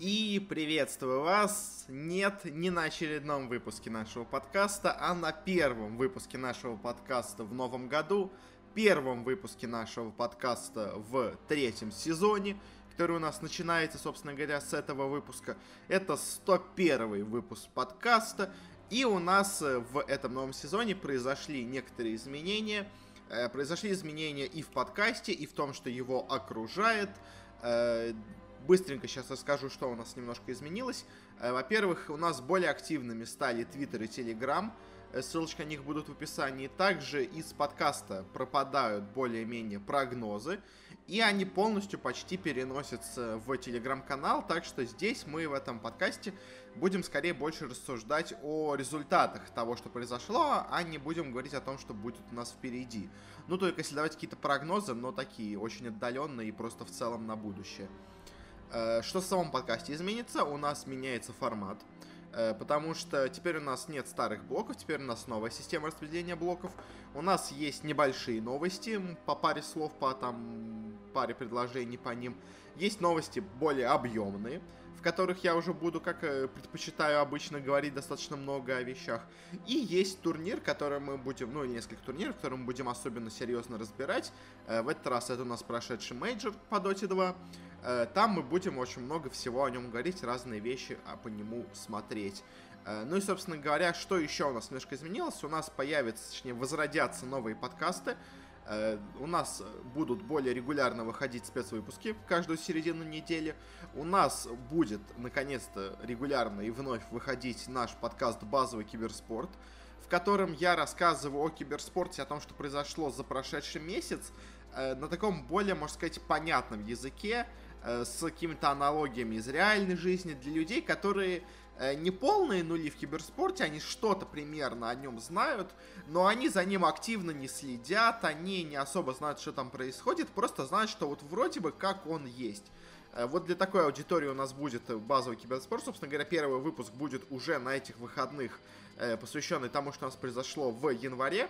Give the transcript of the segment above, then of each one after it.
И приветствую вас! Нет, не на очередном выпуске нашего подкаста, а на первом выпуске нашего подкаста в новом году, первом выпуске нашего подкаста в третьем сезоне, который у нас начинается, собственно говоря, с этого выпуска. Это 101 выпуск подкаста, и у нас э, в этом новом сезоне произошли некоторые изменения. Э, произошли изменения и в подкасте, и в том, что его окружает. Быстренько сейчас расскажу, что у нас немножко изменилось. Э, во-первых, у нас более активными стали Twitter и Telegram. Э, ссылочки на них будут в описании. Также из подкаста пропадают более-менее прогнозы. И они полностью почти переносятся в телеграм-канал. Так что здесь мы в этом подкасте будем скорее больше рассуждать о результатах того, что произошло, а не будем говорить о том, что будет у нас впереди. Ну, только если давать какие-то прогнозы, но такие очень отдаленные и просто в целом на будущее. Э, что в самом подкасте изменится? У нас меняется формат. Э, потому что теперь у нас нет старых блоков, теперь у нас новая система распределения блоков. У нас есть небольшие новости по паре слов, по там паре предложений по ним. Есть новости более объемные, в которых я уже буду, как э, предпочитаю обычно, говорить достаточно много о вещах. И есть турнир, который мы будем, ну несколько турниров, которые мы будем особенно серьезно разбирать. В этот раз это у нас прошедший мейджор по Dota 2. Э, там мы будем очень много всего о нем говорить, разные вещи а по нему смотреть. Э, ну и, собственно говоря, что еще у нас немножко изменилось? У нас появятся, точнее, возродятся новые подкасты. Э, у нас будут более регулярно выходить спецвыпуски каждую середину недели. У нас будет, наконец-то, регулярно и вновь выходить наш подкаст «Базовый киберспорт», в котором я рассказываю о киберспорте, о том, что произошло за прошедший месяц, на таком более, можно сказать, понятном языке, Э, с какими-то аналогиями из реальной жизни для людей, которые э, не полные нули в киберспорте, они что-то примерно о нем знают, но они за ним активно не следят, они не особо знают, что там происходит, просто знают, что вот вроде бы как он есть. Э, вот для такой аудитории у нас будет базовый киберспорт. Собственно говоря, первый выпуск будет уже на этих выходных, посвященный тому, что у нас произошло в январе.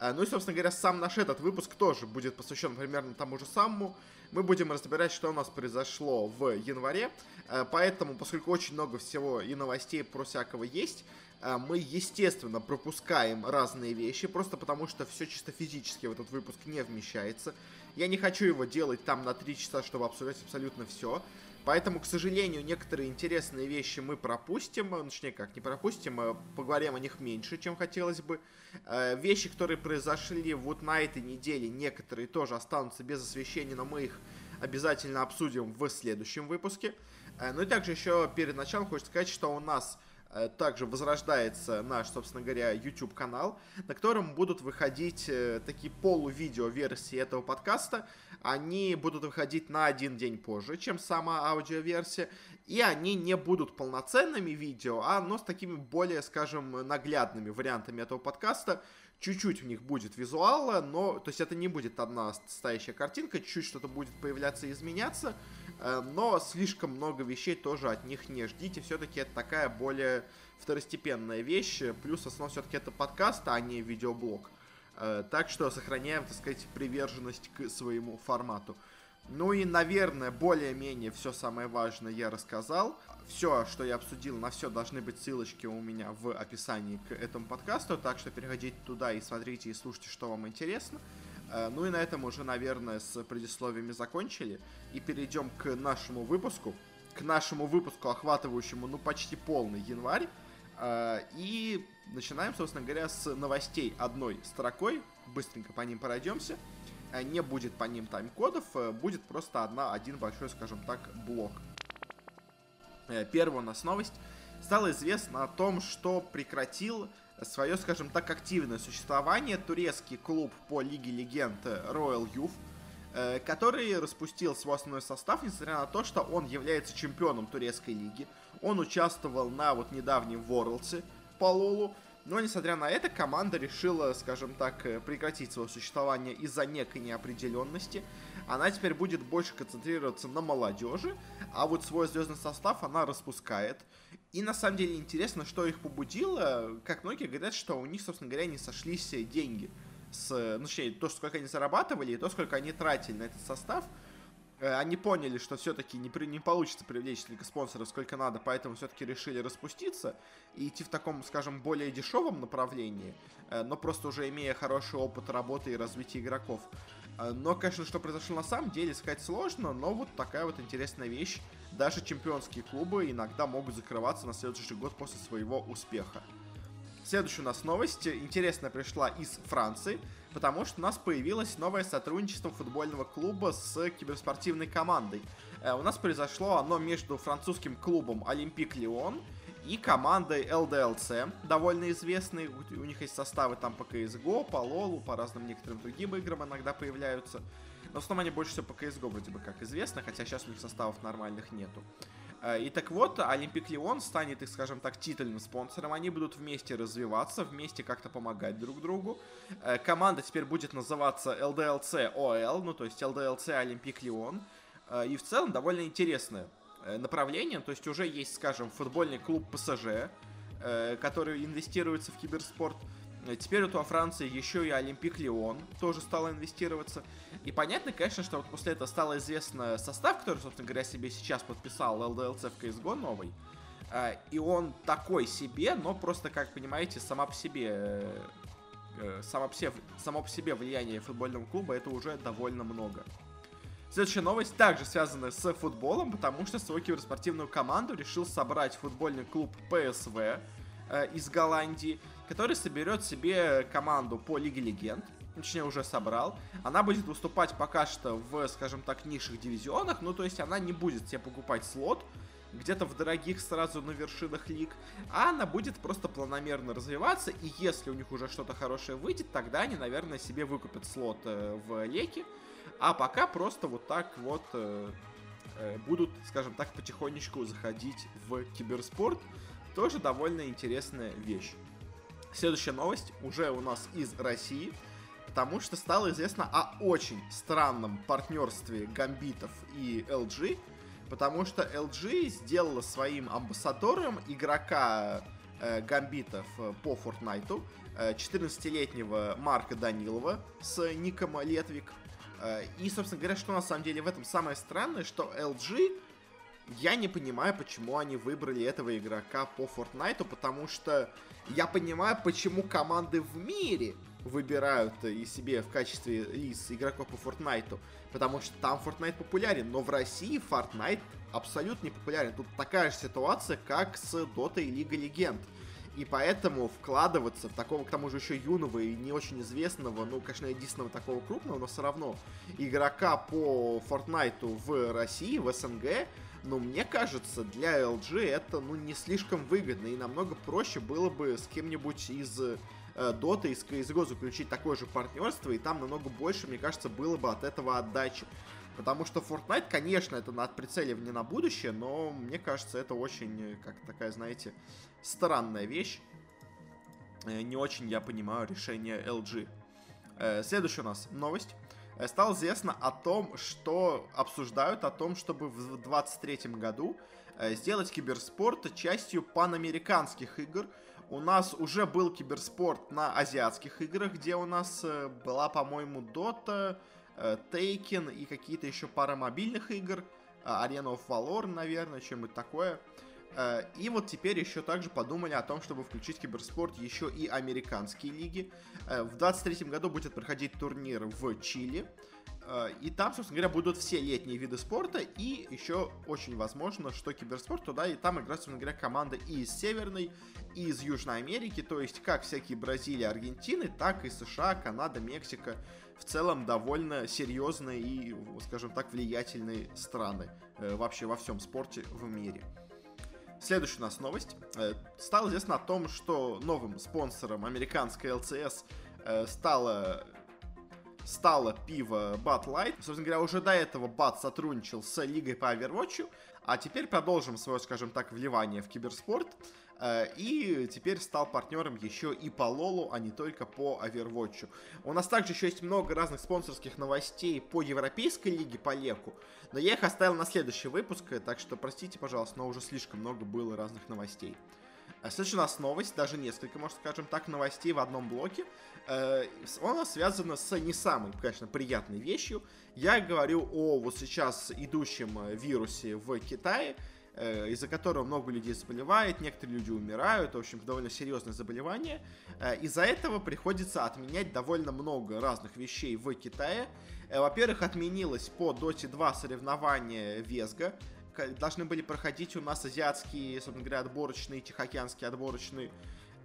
Ну и, собственно говоря, сам наш этот выпуск тоже будет посвящен примерно тому же самому мы будем разбирать, что у нас произошло в январе. Э, поэтому, поскольку очень много всего и новостей про всякого есть, э, мы, естественно, пропускаем разные вещи, просто потому что все чисто физически в этот выпуск не вмещается. Я не хочу его делать там на 3 часа, чтобы обсуждать абсолютно все. Поэтому, к сожалению, некоторые интересные вещи мы пропустим, ну, точнее как, не пропустим, а поговорим о них меньше, чем хотелось бы. Э, вещи, которые произошли вот на этой неделе, некоторые тоже останутся без освещения, но мы их обязательно обсудим в следующем выпуске. Э, ну и также еще перед началом хочется сказать, что у нас Э, также возрождается наш, собственно говоря, YouTube канал, на котором будут выходить э, такие полувидео версии этого подкаста. Они будут выходить на один день позже, чем сама аудиоверсия, и они не будут полноценными видео, а но с такими более, скажем, наглядными вариантами этого подкаста. Чуть-чуть в них будет визуала, но, то есть это не будет одна стоящая картинка, чуть-чуть что-то будет появляться и изменяться, э, но слишком много вещей тоже от них не ждите, все-таки это такая более второстепенная вещь, плюс основа все-таки это подкаст, а не видеоблог. Э, так что сохраняем, так сказать, приверженность к своему формату. Ну и, наверное, более-менее все самое важное я рассказал. Все, что я обсудил, на все должны быть ссылочки у меня в описании к этому подкасту, так что переходите туда и смотрите и слушайте, что вам интересно. Э, ну и на этом уже, наверное, с предисловиями закончили. И перейдем к нашему выпуску. К нашему выпуску, охватывающему, ну, почти полный январь. Э, и начинаем, собственно говоря, с новостей одной строкой. Быстренько по ним пройдемся. Э, не будет по ним тайм-кодов, э, будет просто одна, один большой, скажем так, блок. Э, первая у нас новость. Стало известно о том, что прекратил свое, скажем так, активное существование турецкий клуб по Лиге Легенд Royal Youth, который распустил свой основной состав, несмотря на то, что он является чемпионом турецкой лиги. Он участвовал на вот недавнем Worlds по Лолу, но, несмотря на это, команда решила, скажем так, э, прекратить свое существование из-за некой неопределенности. Она теперь будет больше концентрироваться на молодежи, а вот свой звездный состав она распускает. И на самом деле интересно, что их побудило. Как многие говорят, что у них, собственно говоря, не сошлись деньги. С, ну, точнее, то, сколько они зарабатывали, и то, сколько они тратили на этот состав. Э, они поняли, что все-таки не, при, не получится привлечь столько спонсоров, сколько надо, поэтому все-таки решили распуститься и идти в таком, скажем, более дешевом направлении, э, но просто уже имея хороший опыт работы и развития игроков. Э, но, конечно, что произошло на самом деле, сказать сложно, но вот такая вот интересная вещь. Даже чемпионские клубы иногда могут закрываться на следующий год после своего успеха. Следующая у нас новость интересная пришла из Франции потому что у нас появилось новое сотрудничество футбольного клуба с киберспортивной командой. Э, у нас произошло оно между французским клубом Олимпик Лион и командой ЛДЛЦ, довольно известные, у них есть составы там по CSGO, по Лолу, по разным некоторым другим играм иногда появляются. Но в основном они больше всего по CSGO вроде бы как известно, хотя сейчас у них составов нормальных нету. Э, и так вот, Олимпик Лион станет их, скажем так, титульным спонсором. Они будут вместе развиваться, вместе как-то помогать друг другу. Э, команда теперь будет называться LDLC OL, ну то есть LDLC Олимпик Лион. Э, и в целом довольно интересное направление. То есть уже есть, скажем, футбольный клуб ПСЖ, который инвестируется в киберспорт. Теперь вот во Франции еще и Олимпик Лион тоже стал инвестироваться. И понятно, конечно, что вот после этого стало известно состав, который, собственно говоря, себе сейчас подписал LDLC в CSGO новый. А, и он такой себе, но просто, как понимаете, сама по себе э, э, само по, себе, само по себе влияние футбольного клуба это уже довольно много. Следующая новость также связана с футболом, потому что свою киберспортивную команду решил собрать футбольный клуб PSV э, из Голландии, который соберет себе команду по Лиге Легенд точнее уже собрал. Она будет выступать пока что в, скажем так, низших дивизионах, ну то есть она не будет себе покупать слот, где-то в дорогих сразу на вершинах лиг, а она будет просто планомерно развиваться, и если у них уже что-то хорошее выйдет, тогда они, наверное, себе выкупят слот э, в Леке, а пока просто вот так вот э, э, будут, скажем так, потихонечку заходить в киберспорт. Тоже довольно интересная вещь. Следующая новость уже у нас из России – потому что стало известно о очень странном партнерстве Гамбитов и LG, потому что LG сделала своим амбассадором игрока э, Гамбитов э, по Фортнайту, э, 14-летнего Марка Данилова с ником Летвик. Э, и, собственно говоря, что на самом деле в этом самое странное, что LG я не понимаю, почему они выбрали этого игрока по Фортнайту, потому что я понимаю, почему команды в мире выбирают и себе в качестве из игроков по Fortnite, потому что там Fortnite популярен, но в России Fortnite абсолютно не популярен. Тут такая же ситуация, как с Dota и Лига Легенд. И поэтому вкладываться в такого, к тому же еще юного и не очень известного, ну, конечно, единственного такого крупного, но все равно игрока по Fortnite в России, в СНГ, ну, мне кажется, для LG это, ну, не слишком выгодно, и намного проще было бы с кем-нибудь из Э, Dota и с CSGO заключить такое же партнерство, и там намного больше, мне кажется, было бы от этого отдачи. Потому что Fortnite, конечно, это над прицеливание на будущее, но мне кажется, это очень, как такая, знаете, странная вещь. Э, не очень я понимаю решение LG. Э, следующая у нас новость. Стало известно о том, что обсуждают о том, чтобы в 2023 году сделать киберспорт частью панамериканских игр, у нас уже был киберспорт на азиатских играх, где у нас э, была, по-моему, Dota, э, Taken и какие-то еще пара мобильных игр. Э, Arena of Valor, наверное, чем-нибудь такое. И вот теперь еще также подумали о том, чтобы включить киберспорт еще и американские лиги. В 23 году будет проходить турнир в Чили. И там, собственно говоря, будут все летние виды спорта. И еще очень возможно, что киберспорт туда и там играют, собственно говоря, команды и из Северной, из Южной Америки, то есть как всякие Бразилии, Аргентины, так и США, Канада, Мексика. В целом довольно серьезные и, скажем так, влиятельные страны э, вообще во всем спорте в мире. Следующая у нас новость. Э, стало известно о том, что новым спонсором американской ЛЦС э, стало стало пиво Bud Light. Собственно говоря, уже до этого Bud сотрудничал с Лигой по Overwatch, а теперь продолжим свое, скажем так, вливание в киберспорт. Э, и теперь стал партнером еще и по Лолу, а не только по Overwatch. У нас также еще есть много разных спонсорских новостей по Европейской лиге, по Леку, но я их оставил на следующий выпуск, так что простите, пожалуйста, но уже слишком много было разных новостей. Следующая у нас новость, даже несколько, можно скажем так, новостей в одном блоке. Э, она связана с не самой, конечно, приятной вещью. Я говорю о вот сейчас идущем э, вирусе в Китае, э, из-за которого много людей заболевает, некоторые люди умирают, в общем, довольно серьезное заболевание. Из-за этого приходится отменять довольно много разных вещей в Китае. Во-первых, отменилось по Dota 2 соревнования Везга, должны были проходить у нас азиатские, собственно говоря, отборочные, тихоокеанские отборочные.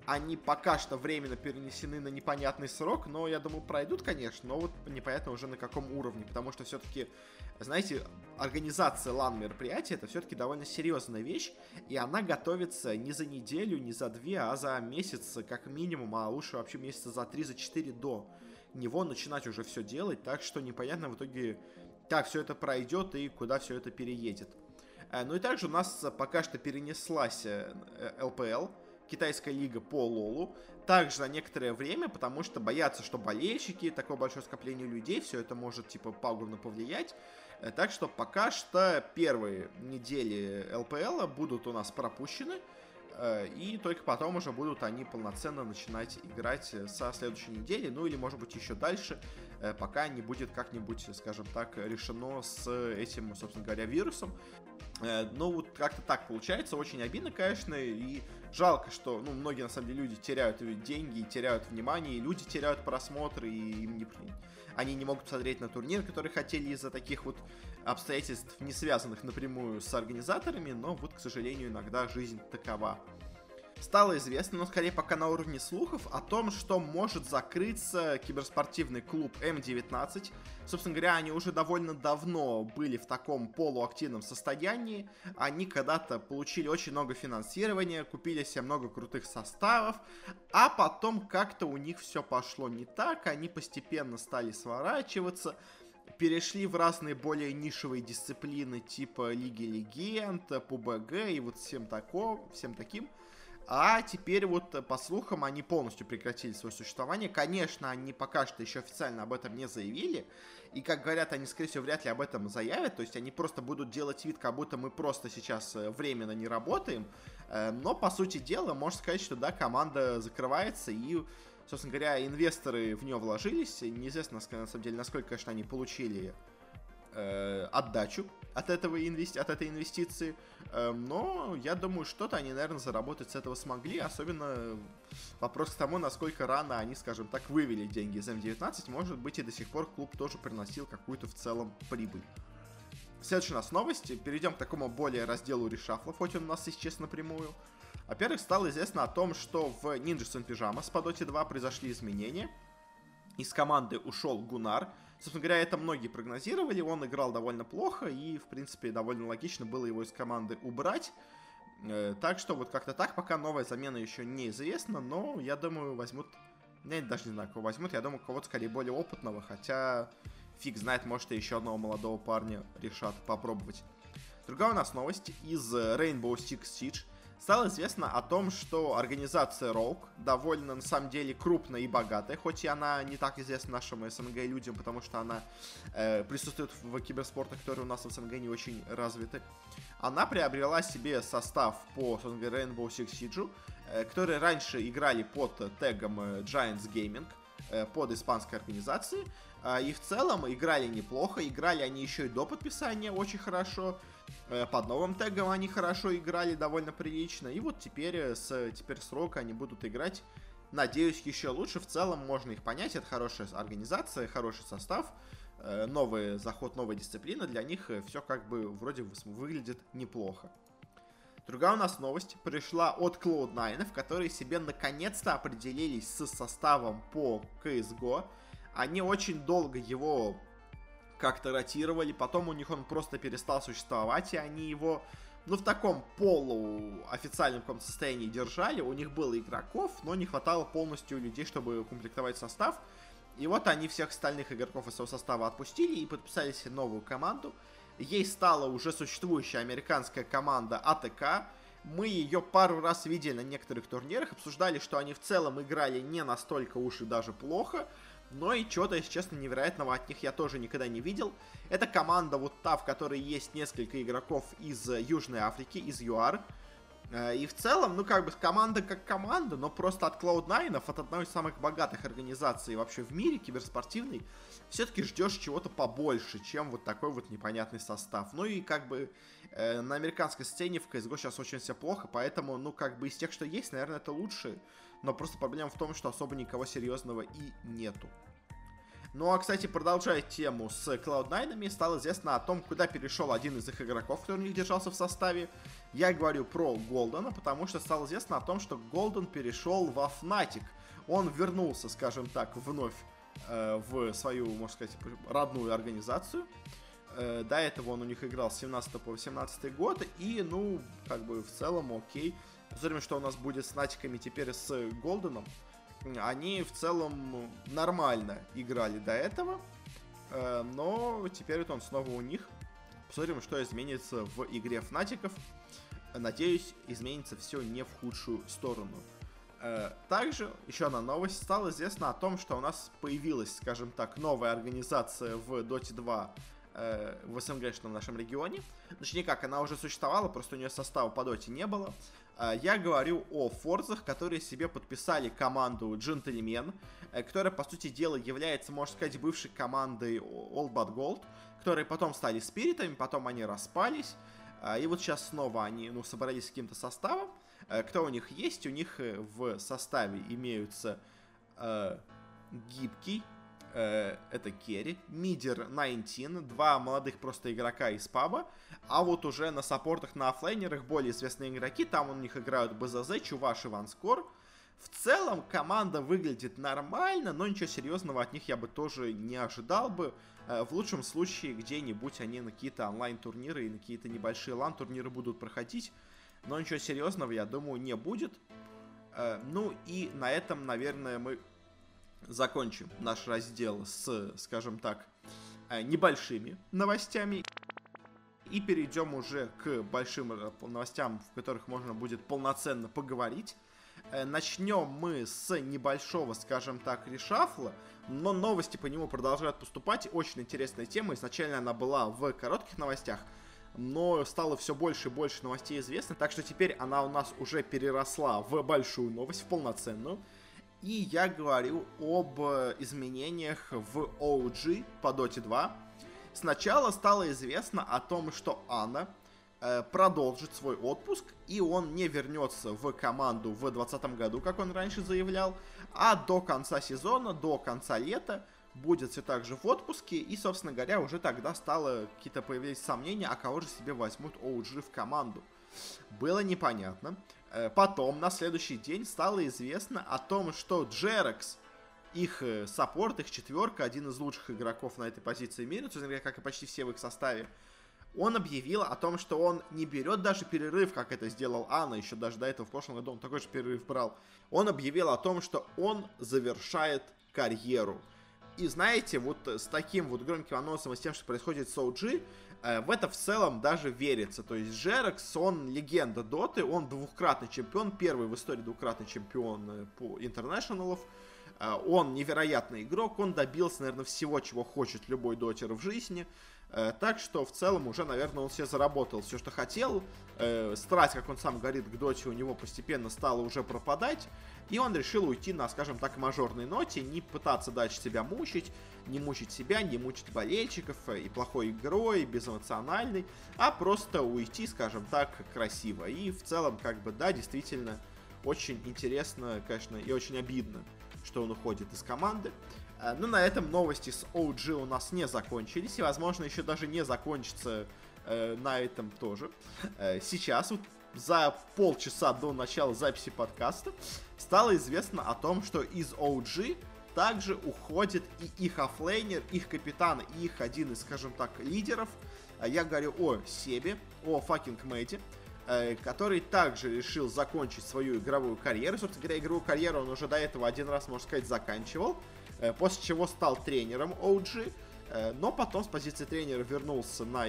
Они пока что временно перенесены на непонятный срок, но я думаю, пройдут, конечно, но вот непонятно уже на каком уровне, потому что все-таки, знаете, организация лан-мероприятия это все-таки довольно серьезная вещь, и она готовится не за неделю, не за две, а за месяц как минимум, а лучше вообще месяца за три, за четыре до него начинать уже все делать, так что непонятно в итоге, как все это пройдет и куда все это переедет. Э, ну и также у нас пока что перенеслась ЛПЛ, э, китайская лига по Лолу, также на некоторое время, потому что боятся, что болельщики, такое большое скопление людей, все это может типа пагубно повлиять. Э, так что пока что первые недели ЛПЛ будут у нас пропущены. И только потом уже будут они полноценно начинать играть со следующей недели, ну или может быть еще дальше, пока не будет как-нибудь, скажем так, решено с этим, собственно говоря, вирусом. Э, ну, вот как-то так получается, очень обидно, конечно, и жалко, что, ну, многие, на самом деле, люди теряют деньги, теряют внимание, и люди теряют просмотры, и им не, они не могут посмотреть на турнир, который хотели из-за таких вот обстоятельств, не связанных напрямую с организаторами, но вот, к сожалению, иногда жизнь такова стало известно, но скорее пока на уровне слухов, о том, что может закрыться киберспортивный клуб М19. Собственно говоря, они уже довольно давно были в таком полуактивном состоянии. Они когда-то получили очень много финансирования, купили себе много крутых составов, а потом как-то у них все пошло не так, они постепенно стали сворачиваться, перешли в разные более нишевые дисциплины типа Лиги Легенд, PUBG и вот всем, тако, всем таким. А теперь вот, э, по слухам, они полностью прекратили свое существование. Конечно, они пока что еще официально об этом не заявили. И, как говорят, они, скорее всего, вряд ли об этом заявят. То есть они просто будут делать вид, как будто мы просто сейчас э, временно не работаем. Э, но, по сути дела, можно сказать, что, да, команда закрывается и собственно говоря, инвесторы в нее вложились. Неизвестно, на самом деле, насколько, конечно, они получили э, отдачу от, этого инвести... от этой инвестиции. Э, но я думаю, что-то они, наверное, заработать с этого смогли. Особенно вопрос к тому, насколько рано они, скажем так, вывели деньги из М19. Может быть, и до сих пор клуб тоже приносил какую-то в целом прибыль. Следующая у нас новость. Перейдем к такому более разделу решафлов, хоть он у нас исчез напрямую. Во-первых, стало известно о том, что в Ninja Sun Pyjamas по Dota 2 произошли изменения. Из команды ушел Гунар, Собственно говоря, это многие прогнозировали. Он играл довольно плохо, и, в принципе, довольно логично было его из команды убрать. Э, так что вот как-то так, пока новая замена еще неизвестна, но я думаю, возьмут... Я даже не знаю, кого возьмут. Я думаю, кого-то скорее более опытного, хотя фиг знает, может, и еще одного молодого парня решат попробовать. Другая у нас новость из Rainbow Six Siege стало известно о том, что организация Rogue довольно, на самом деле, крупная и богатая, хоть и она не так известна нашим СНГ людям, потому что она э, присутствует в киберспорте, который у нас в СНГ не очень развиты. Она приобрела себе состав по, говоря, Rainbow Six Siege, э, которые раньше играли под тегом э, Giants Gaming, э, под испанской организацией, э, и в целом играли неплохо, играли они еще и до подписания очень хорошо, под новым тегом они хорошо играли, довольно прилично. И вот теперь э, с, теперь с Рока они будут играть, надеюсь, еще лучше. В целом можно их понять, это хорошая организация, хороший состав, э, новый заход, новая дисциплина. Для них все как бы вроде выглядит неплохо. Другая у нас новость пришла от Cloud9, которые себе наконец-то определились с составом по CSGO. Они очень долго его как-то ротировали, потом у них он просто перестал существовать, и они его, ну, в таком полуофициальном каком состоянии держали. У них было игроков, но не хватало полностью людей, чтобы укомплектовать состав. И вот они всех остальных игроков из своего состава отпустили и подписали себе новую команду. Ей стала уже существующая американская команда АТК. Мы ее пару раз видели на некоторых турнирах, обсуждали, что они в целом играли не настолько уж и даже плохо но и чего-то, если честно, невероятного от них я тоже никогда не видел. Это команда вот та, в которой есть несколько игроков из Южной Африки, из ЮАР. Э, и в целом, ну, как бы, команда как команда, но просто от Cloud9, от одной из самых богатых организаций вообще в мире, киберспортивной, все-таки ждешь чего-то побольше, чем вот такой вот непонятный состав. Ну и как бы э, на американской сцене в CSGO сейчас очень все плохо, поэтому, ну, как бы из тех, что есть, наверное, это лучше. Но просто проблема в том, что особо никого серьезного и нету. Ну а, кстати, продолжая тему с Cloud9, стало известно о том, куда перешел один из их игроков, который у них держался в составе. Я говорю про Голдена, потому что стало известно о том, что Голден перешел во Fnatic. Он вернулся, скажем так, вновь э, в свою, можно сказать, родную организацию. Э, до этого он у них играл с 17 по 18 год, и, ну, как бы в целом окей. Посмотрим, что у нас будет с Натиками теперь с Голденом они в целом нормально играли до этого, э, но теперь вот он снова у них. Посмотрим, что изменится в игре Фнатиков. Надеюсь, изменится все не в худшую сторону. Э, также еще одна новость. Стало известно о том, что у нас появилась, скажем так, новая организация в Dota 2 э, в СНГшном нашем регионе. Точнее как, она уже существовала, просто у нее состава по доте не было. Э, я говорю о Форзах, которые себе подписали команду Джентльмен, э, которая, по сути дела, является, можно сказать, бывшей командой All But Gold, которые потом стали спиритами, потом они распались, э, и вот сейчас снова они, ну, собрались с каким-то составом. Кто у них есть? У них в составе имеются э, Гибкий, э, это Керри, Мидер 19, два молодых просто игрока из паба, а вот уже на саппортах, на оффлейнерах более известные игроки, там у них играют БЗЗ, Чуваш и Ванскор. В целом команда выглядит нормально, но ничего серьезного от них я бы тоже не ожидал бы. Э, в лучшем случае где-нибудь они на какие-то онлайн-турниры и на какие-то небольшие лан-турниры будут проходить, но ничего серьезного, я думаю, не будет. Э, ну и на этом, наверное, мы закончим наш раздел с, скажем так, э, небольшими новостями. И перейдем уже к большим э, новостям, в которых можно будет полноценно поговорить. Э, начнем мы с небольшого, скажем так, решафла, но новости по нему продолжают поступать. Очень интересная тема. Изначально она была в коротких новостях, но стало все больше и больше новостей известно, так что теперь она у нас уже переросла в большую новость, в полноценную. И я говорю об э, изменениях в OG по Dota 2. Сначала стало известно о том, что Анна э, продолжит свой отпуск, и он не вернется в команду в 2020 году, как он раньше заявлял, а до конца сезона, до конца лета будет все так же в отпуске, и, собственно говоря, уже тогда стало какие-то появились сомнения, а кого же себе возьмут OG в команду. Было непонятно. Э, потом, на следующий день, стало известно о том, что Джерекс, их э, саппорт, их четверка, один из лучших игроков на этой позиции в мире, как и почти все в их составе, он объявил о том, что он не берет даже перерыв, как это сделал Анна, еще даже до этого в прошлом году он такой же перерыв брал. Он объявил о том, что он завершает карьеру. И знаете, вот с таким вот громким анонсом и с тем, что происходит с OG, Э, в это в целом даже верится. То есть JerAx, он легенда Доты, он двукратный чемпион, первый в истории двукратный чемпион э, по International ов. Э, он невероятный игрок, он добился, наверное, всего, чего хочет любой дотер в жизни. Так что в целом уже, наверное, он себе заработал все, что хотел. Страсть, как он сам говорит, к доте у него постепенно стала уже пропадать. И он решил уйти на, скажем так, мажорной ноте, не пытаться дальше себя мучить, не мучить себя, не мучить болельщиков э, и плохой игрой, и безэмоциональной, а просто уйти, скажем так, красиво. И в целом, как бы, да, действительно, очень интересно, конечно, и очень обидно, что он уходит из команды. Э, ну, на этом новости с OG у нас не закончились, и, возможно, еще даже не закончатся э, на этом тоже. Э, сейчас, вот за полчаса до начала записи подкаста, стало известно о том, что из OG также уходит и их оффлейнер, их капитан, и их один из, скажем так, лидеров. А я говорю о Ceb е, о 7ckngMad е, э, который также решил закончить свою игровую карьеру. Собственно говоря, игровую карьеру он уже до этого один раз, можно сказать, заканчивал, после чего стал тренером OG, э, но потом с позиции тренера вернулся на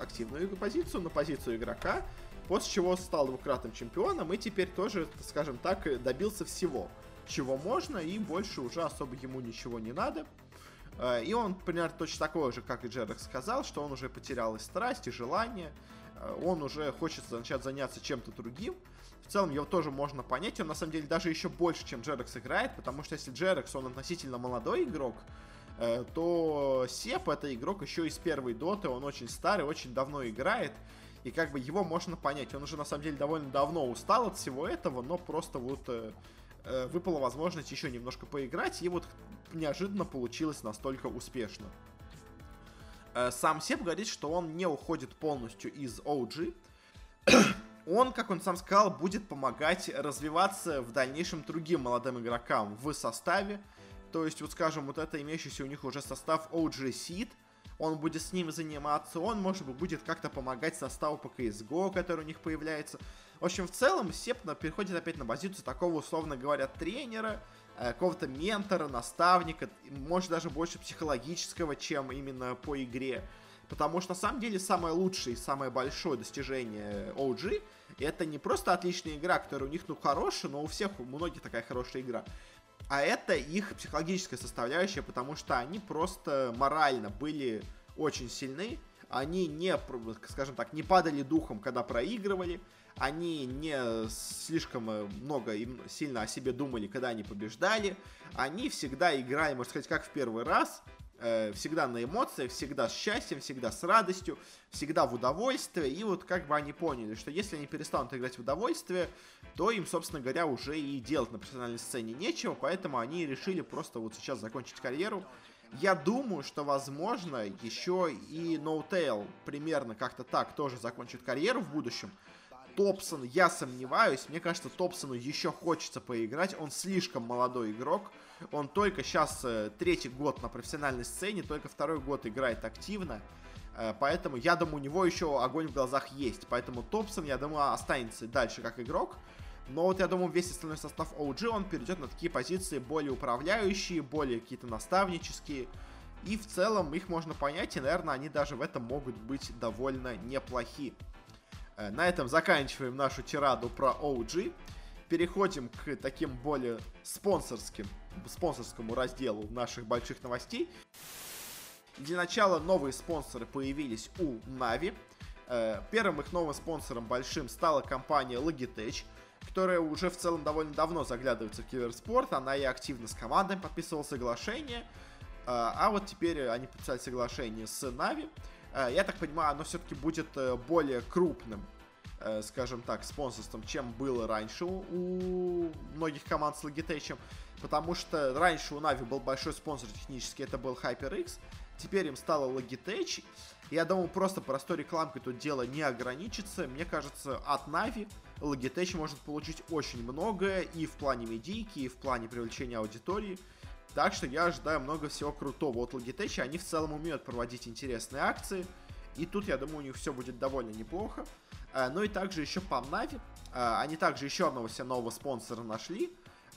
активную позицию, на позицию игрока, после чего стал двукратным чемпионом и теперь тоже, скажем так, добился всего чего можно, и больше уже особо ему ничего не надо. Э, и он, примерно, точно такой же, как и Джерек сказал, что он уже потерял и страсть, и желание. он уже хочет начать заняться чем-то другим. В целом его тоже можно понять, он на самом деле даже еще больше, чем Джерекс играет, потому что если Джерекс, он относительно молодой игрок, то Сеп это игрок еще из первой доты, он очень старый, очень давно играет, и как бы его можно понять. Он уже на самом деле довольно давно устал от всего этого, но просто вот э, э, выпала возможность еще немножко поиграть, и вот неожиданно получилось настолько успешно. Э, сам Сеп говорит, что он не уходит полностью из OG. Он, как он сам сказал, будет помогать развиваться в дальнейшем другим молодым игрокам в составе. То есть, вот скажем, вот это имеющийся у них уже состав OG Seed – он будет с ними заниматься, он, может быть, будет как-то помогать составу по CSGO, который у них появляется. В общем, в целом, Сепна переходит опять на позицию такого, условно говоря, тренера, э, какого-то ментора, наставника, может даже больше психологического, чем именно по игре. Потому что на самом деле самое лучшее и самое большое достижение OG это не просто отличная игра, которая у них ну хорошая, но у всех, у многих такая хорошая игра. А это их психологическая составляющая, потому что они просто морально были очень сильны, они не, скажем так, не падали духом, когда проигрывали, они не слишком э, много и сильно о себе думали, когда они побеждали, они всегда играли, можно сказать, как в первый раз, Э, всегда на эмоциях, всегда с счастьем, всегда с радостью, всегда в удовольствие. И вот как бы они поняли, что если они перестанут играть в удовольствие, то им, собственно говоря, уже и делать на профессиональной сцене нечего, поэтому они решили просто вот сейчас закончить карьеру. Я думаю, что, возможно, еще и No Tail примерно как-то так тоже закончит карьеру в будущем. Топсон, я сомневаюсь, мне кажется, Топсону еще хочется поиграть, он слишком молодой игрок, он только сейчас э, третий год на профессиональной сцене, только второй год играет активно. Э, поэтому я думаю, у него еще огонь в глазах есть. Поэтому Топсон, я думаю, останется дальше как игрок. Но вот я думаю, весь остальной состав OG, он перейдет на такие позиции более управляющие, более какие-то наставнические. И в целом их можно понять, и, наверное, они даже в этом могут быть довольно неплохи. Э, на этом заканчиваем нашу тираду про OG. Переходим к таким более спонсорским спонсорскому разделу наших больших новостей. Для начала новые спонсоры появились у Navi. Э, первым их новым спонсором большим стала компания Logitech, которая уже в целом довольно давно заглядывается в киберспорт. Она и активно с командами подписывала соглашение. Э, а вот теперь они подписали соглашение с Navi. Э, я так понимаю, оно все-таки будет более крупным скажем так, спонсорством, чем было раньше у многих команд с Logitech. Потому что раньше у Navi был большой спонсор технический, это был HyperX. Теперь им стало Logitech. Я думаю, просто простой рекламкой тут дело не ограничится. Мне кажется, от Navi Logitech может получить очень многое и в плане медийки, и в плане привлечения аудитории. Так что я ожидаю много всего крутого от Logitech. Они в целом умеют проводить интересные акции. И тут, я думаю, у них все будет довольно неплохо. Э, ну и также еще по Navi. Э, они также еще одного себе нового спонсора нашли.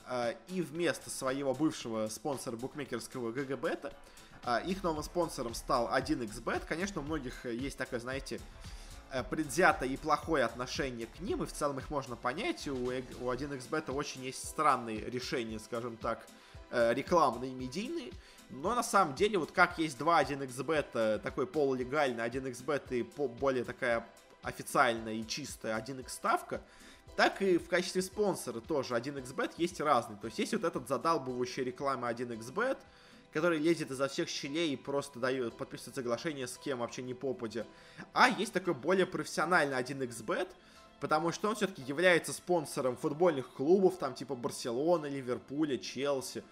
А, и вместо своего бывшего спонсора букмекерского GGBet а а, их новым спонсором стал 1xbet. Конечно, у многих есть такое, знаете, э, предвзятое и плохое отношение к ним, и в целом их можно понять. У, у 1xbet очень есть странные решения, скажем так, э, рекламные и медийные. Но на самом деле, вот как есть два 1xbet, э, такой полулегальный 1xbet и более такая официальная и чистая 1x ставка, так и в качестве спонсора тоже 1xbet есть разный. То есть есть вот этот задалбывающий рекламы 1xbet, который лезет изо всех щелей и просто дает, подписывает соглашение с кем вообще не попадя. А есть такой более профессиональный 1xbet, потому что он все-таки является спонсором футбольных клубов, там типа Барселоны, Ливерпуля, Челси.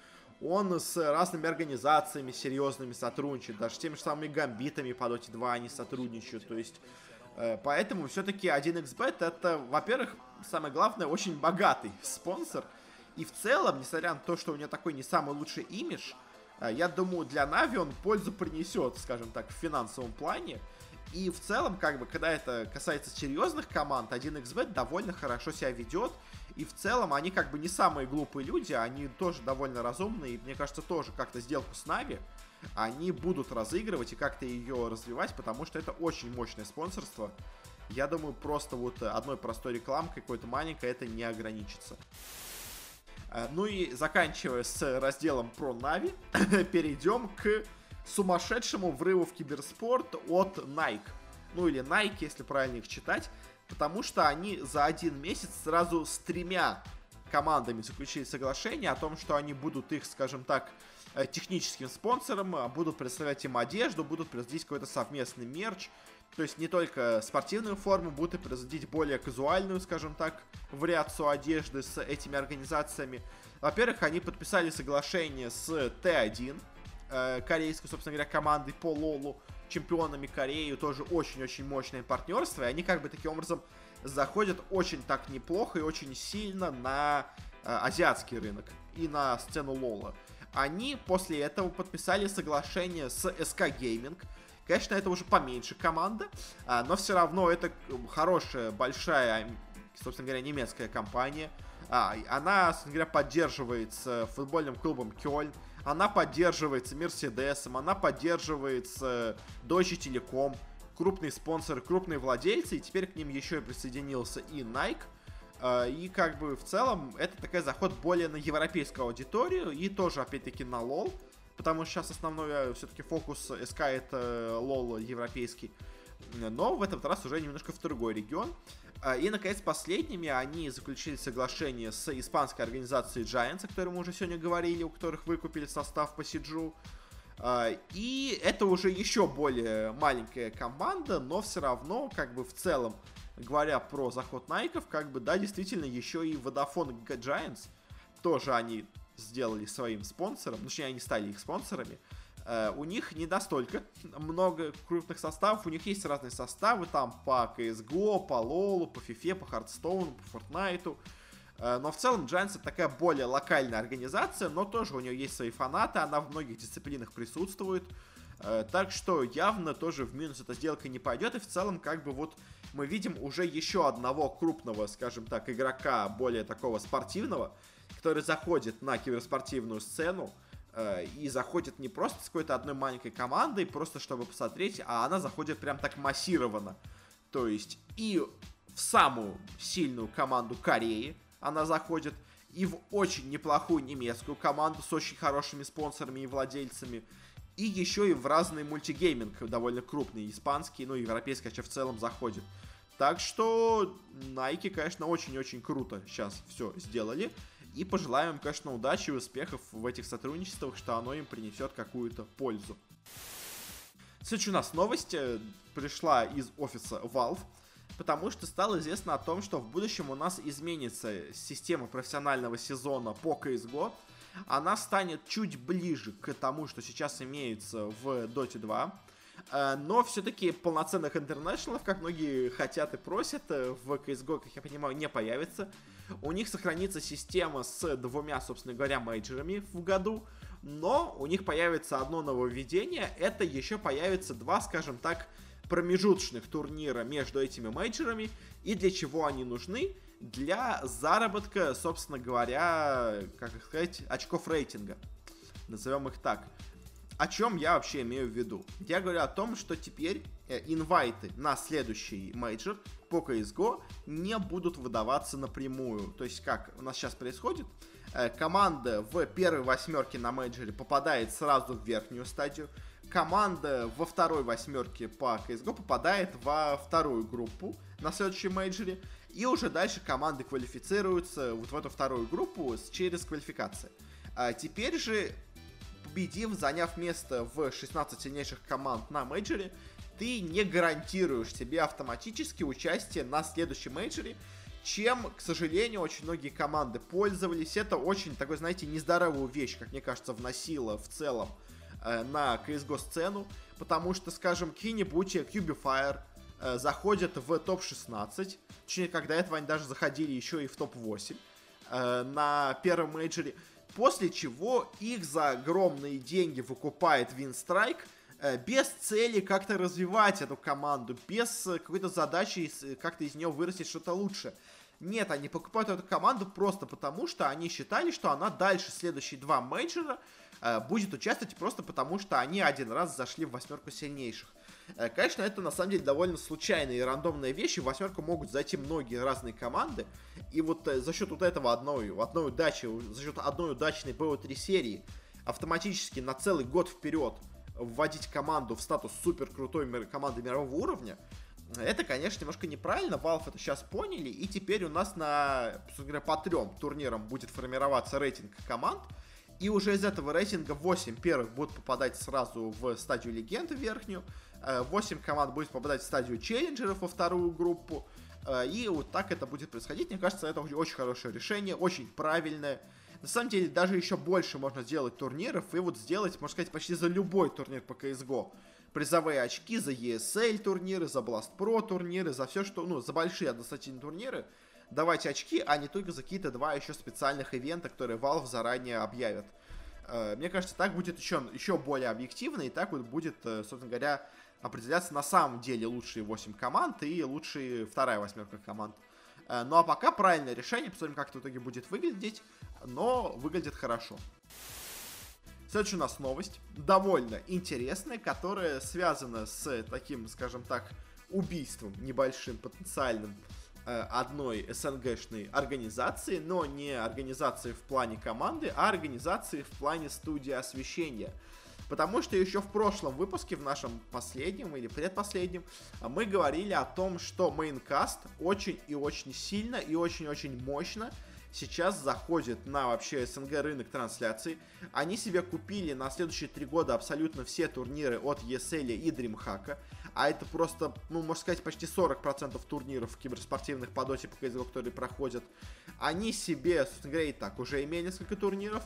Он с разными организациями серьезными сотрудничает, даже с теми же самыми гамбитами по Dota 2 они сотрудничают. То есть Э, поэтому все-таки 1xbet это, во-первых, самое главное, очень богатый спонсор. И в целом, несмотря на то, что у него такой не самый лучший имидж, э, я думаю, для Нави он пользу принесет, скажем так, в финансовом плане. И в целом, как бы, когда это касается серьезных команд, 1xbet довольно хорошо себя ведет. И в целом они как бы не самые глупые люди, они тоже довольно разумные. И мне кажется, тоже как-то сделку с Нави они будут разыгрывать и как-то ее развивать, потому что это очень мощное спонсорство. Я думаю, просто вот одной простой рекламкой какой-то маленькой это не ограничится. Э, ну и заканчивая с разделом про Нави, перейдем к сумасшедшему врыву в киберспорт от Nike. ну или Nike, если правильно их читать, потому что они за один месяц сразу с тремя командами заключили соглашение о том, что они будут их, скажем так, э, техническим спонсором, а будут представлять им одежду, будут производить какой-то совместный мерч. То есть не только спортивную форму, будут и производить более казуальную, скажем так, вариацию одежды с этими организациями. Во-первых, они подписали соглашение с Т1, э, корейской, собственно говоря, командой по Лолу, чемпионами Кореи, тоже очень-очень мощное партнерство, и они как бы таким образом заходят очень так неплохо и очень сильно на э, азиатский рынок и на сцену Лола. Они после этого подписали соглашение с SK Gaming. Конечно, это уже поменьше команда, э, но все равно это хорошая, большая, собственно говоря, немецкая компания. А, она, собственно говоря, поддерживается футбольным клубом Кёльн, она поддерживается Мерседесом, она поддерживается Deutsche Telekom, крупные спонсоры, крупные владельцы, и теперь к ним еще и присоединился и Nike. А, и как бы в целом это такой заход более на европейскую аудиторию и тоже опять-таки на лол, потому что сейчас основной э, все-таки фокус СК это лол европейский, но в этот раз уже немножко в другой регион. А, и, наконец, последними они заключили соглашение с испанской организацией Giants, о которой мы уже сегодня говорили, у которых выкупили состав по Сиджу. А, и это уже еще более маленькая команда, но все равно, как бы в целом, говоря про заход Найков, как бы, да, действительно, еще и Vodafone Giants тоже они сделали своим спонсором, точнее, они стали их спонсорами. Uh, у них не настолько много крупных составов, у них есть разные составы там по CSGO, по LoL, по FIFA, по Hearthstone, по Fortnite. Uh, но в целом Giants это такая более локальная организация, но тоже у нее есть свои фанаты, она в многих дисциплинах присутствует. Uh, так что явно тоже в минус эта сделка не пойдет. И в целом как бы вот мы видим уже еще одного крупного, скажем так, игрока, более такого спортивного, который заходит на киберспортивную сцену. Э, и заходит не просто с какой-то одной маленькой командой, просто чтобы посмотреть, а она заходит прям так массированно. То есть и в самую сильную команду Кореи она заходит, и в очень неплохую немецкую команду с очень хорошими спонсорами и владельцами, и еще и в разные мультигейминг, довольно крупные, испанские, ну, европейские вообще в целом заходит. Так что Nike, конечно, очень-очень круто сейчас все сделали. И пожелаем конечно, удачи и успехов в этих сотрудничествах, что оно им принесет какую-то пользу. Следующая у нас новость э, пришла из офиса Valve, потому что стало известно о том, что в будущем у нас изменится система профессионального сезона по CSGO. Она станет чуть ближе к тому, что сейчас имеется в Dota 2. Э, но все-таки полноценных интернешнлов, как многие хотят и просят, э, в CSGO, как я понимаю, не появится. У них сохранится система с двумя, собственно говоря, мейджерами в году. Но у них появится одно нововведение. Это еще появится два, скажем так, промежуточных турнира между этими мейджерами. И для чего они нужны? Для заработка, собственно говоря, как сказать, очков рейтинга. Назовем их так. О чем я вообще имею в виду? Я говорю о том, что теперь э, инвайты на следующий мейджор по CSGO не будут выдаваться напрямую. То есть, как у нас сейчас происходит, э, команда в первой восьмерке на мейджоре попадает сразу в верхнюю стадию, команда во второй восьмерке по CSGO попадает во вторую группу на следующем мейджоре, и уже дальше команды квалифицируются вот в эту вторую группу через квалификации. А теперь же победив, заняв место в 16 сильнейших команд на мейджоре, ты не гарантируешь себе автоматически участие на следующем мейджоре, чем, к сожалению, очень многие команды пользовались. Это очень такой, знаете, нездоровую вещь, как мне кажется, вносила в целом э, на CSGO сцену, потому что, скажем, какие-нибудь QB Fire э, заходят в топ-16, точнее, когда этого они даже заходили еще и в топ-8 э, на первом мейджоре, После чего их за огромные деньги выкупает Winstrike, э, без цели как-то развивать эту команду, без э, какой-то задачи э, как-то из нее вырастить что-то лучше. Нет, они покупают эту команду просто потому, что они считали, что она дальше следующие два мейджора э, будет участвовать просто потому, что они один раз зашли в восьмерку сильнейших. Э, конечно, это на самом деле довольно случайная и рандомная вещь, и в восьмерку могут зайти многие разные команды, и вот э, за счет вот этого одной, одной удачи, за счет одной удачной BO3 серии автоматически на целый год вперед вводить команду в статус супер крутой команды мирового уровня, Это, конечно, немножко неправильно. Valve это сейчас поняли, и теперь у нас на, говоря, по трем турнирам будет формироваться рейтинг команд. И уже из этого рейтинга 8 первых будут попадать сразу в стадию легенды верхнюю. 8 э, команд будет попадать в стадию челленджеров во вторую группу. Э, и вот так это будет происходить. Мне кажется, это очень хорошее решение, очень правильное. На самом деле, даже еще больше можно сделать турниров и вот сделать, можно сказать, почти за любой турнир по CSGO. Призовые очки за ESL турниры, за Blast Pro турниры, за все, что, ну, за большие односательные турниры. Давайте очки, а не только за какие-то два еще специальных ивента, которые Valve заранее объявят. Э, мне кажется, так будет еще, еще более объективно, и так вот будет, собственно говоря, определяться на самом деле лучшие 8 команд и лучшие вторая восьмерка команд. Э, ну а пока правильное решение, посмотрим, как это в итоге будет выглядеть, но выглядит хорошо. Следующая у нас новость, довольно интересная, которая связана с таким, скажем так, убийством небольшим, потенциальным э, одной СНГшной организации, но не организации в плане команды, а организации в плане студии освещения – Потому что еще в прошлом выпуске, в нашем последнем или предпоследнем, мы говорили о том, что мейнкаст очень и очень сильно и очень-очень мощно сейчас заходит на вообще СНГ рынок трансляций. Они себе купили на следующие три года абсолютно все турниры от ESL и DreamHack. А это просто, ну, можно сказать, почти 40% турниров киберспортивных по доте по CSGO, которые проходят. Они себе, собственно говоря, и так уже имели несколько турниров.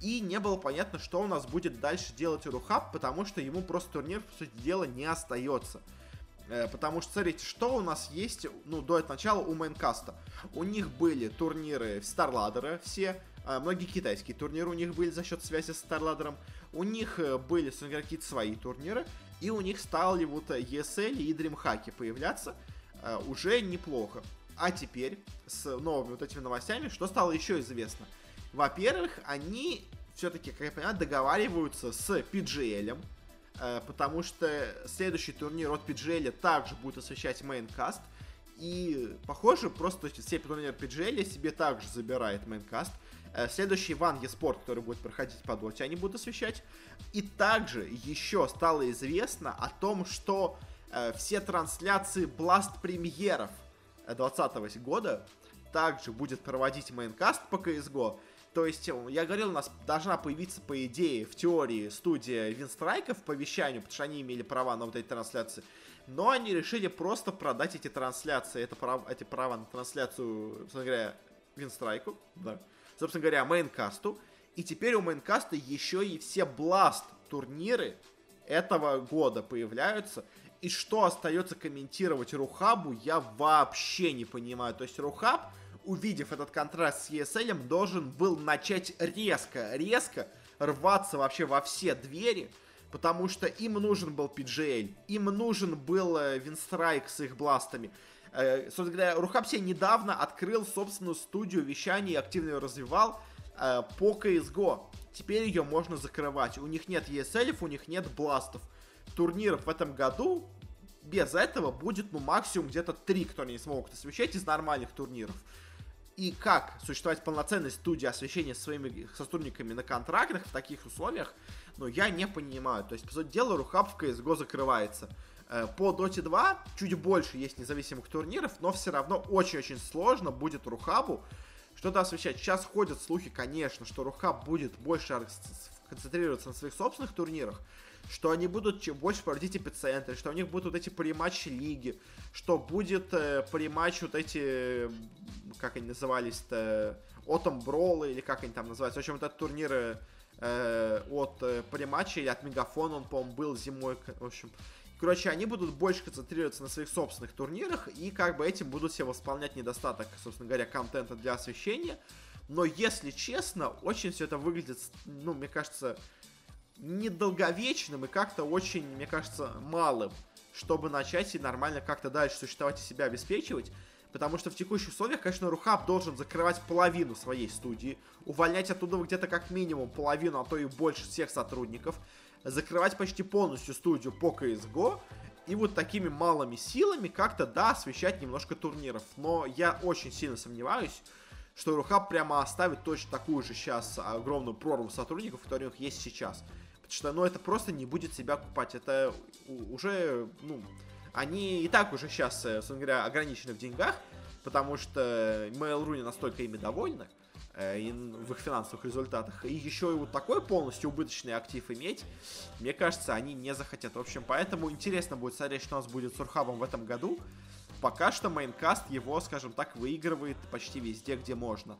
И не было понятно, что у нас будет дальше делать Рухаб, потому что ему просто турнир, по сути дела, не остается. Э, потому что, смотрите, что у нас есть, ну, до этого начала у Майнкаста. У них были турниры в StarLadder все, а, многие китайские турниры у них были за счет связи с StarLadder. У них э, были, собственно какие-то свои турниры. И у них стали вот ESL и DreamHack появляться э, уже неплохо. А теперь с новыми вот этими новостями, что стало еще известно? Во-первых, они все-таки, как я понимаю, договариваются с PGL, Э, потому что следующий турнир от PGL также будет освещать Maincast. И, похоже, просто все турниры PGL себе также забирает Maincast. Э, следующий One Esports, который будет проходить по доте, они будут освещать. И также еще стало известно о том, что э, все трансляции Blast Premier ов 2020 года также будет проводить Maincast по CSGO. То есть, э, я говорил, у нас должна появиться, по идее, в теории студия Winstrike ов по вещанию, потому что они имели права на вот эти трансляции. Но они решили просто продать эти трансляции, это прав, эти права на трансляцию, собственно говоря, Winstrike у, да. Собственно говоря, Maincast у. И теперь у Maincast а еще и все Blast турниры этого года появляются. И что остается комментировать Рухабу, я вообще не понимаю. То есть Рухаб увидев этот контраст с ESL, должен был начать резко, резко рваться вообще во все двери, потому что им нужен был PGL, им нужен был э, Винстрайк с их бластами. Э, собственно говоря, Рухапси недавно открыл собственную студию вещания и активно ее развивал э, по CSGO. Теперь ее можно закрывать. У них нет ESL, у них нет бластов. Турниров в этом году без этого будет, ну, максимум где-то три, кто не смогут освещать из нормальных турниров и как существовать полноценной студии освещения со своими сотрудниками на контрактах в таких условиях, ну, я не понимаю. То есть, по сути дела, Рухаб в CSGO закрывается. Э, по Dota 2 чуть больше есть независимых турниров, но все равно очень-очень сложно будет Рухабу что-то освещать. Сейчас ходят слухи, конечно, что Рухаб будет больше концентрироваться на своих собственных турнирах, что они будут больше проводить эпицентры, что у них будут вот эти прематчи лиги, что будет э, прематч вот эти, как они назывались-то, Autumn Brawl или как они там называются. В общем, вот этот турнир э, от э, прематча или от Мегафона, он, по-моему, был зимой, в общем. Короче, они будут больше концентрироваться на своих собственных турнирах, и как бы этим будут себе восполнять недостаток, собственно говоря, контента для освещения. Но, если честно, очень все это выглядит, ну, мне кажется, недолговечным и как-то очень, мне кажется, малым, чтобы начать и нормально как-то дальше существовать и себя обеспечивать. Потому что в текущих условиях, конечно, Рухаб должен закрывать половину своей студии, увольнять оттуда где-то как минимум половину, а то и больше всех сотрудников, закрывать почти полностью студию по CSGO, и вот такими малыми силами как-то, да, освещать немножко турниров. Но я очень сильно сомневаюсь, что Рухаб прямо оставит точно такую же сейчас огромную прорву сотрудников, которые у них есть сейчас что, ну, это просто не будет себя купать. Это уже, ну, они и так уже сейчас, собственно говоря, ограничены в деньгах, потому что Mail.ru не настолько ими довольны э, в их финансовых результатах. И еще и вот такой полностью убыточный актив иметь, мне кажется, они не захотят. В общем, поэтому интересно будет смотреть, что у нас будет с Урхабом в этом году. Пока что мейнкаст его, скажем так, выигрывает почти везде, где можно.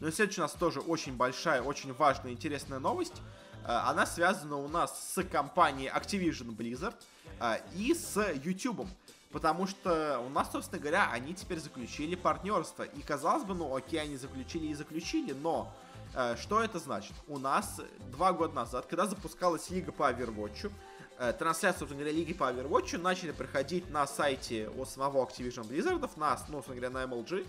Ну и следующая у нас тоже очень большая, очень важная, интересная новость. Э, она связана у нас с компанией Activision Blizzard э, и с YouTube. Потому что у нас, собственно говоря, они теперь заключили партнерство. И казалось бы, ну окей, они заключили и заключили, но э, что это значит? У нас два года назад, когда запускалась лига по Overwatch, э, трансляции, собственно говоря, лиги по Overwatch начали проходить на сайте у самого Activision Blizzard, на, ну, собственно говоря, на MLG.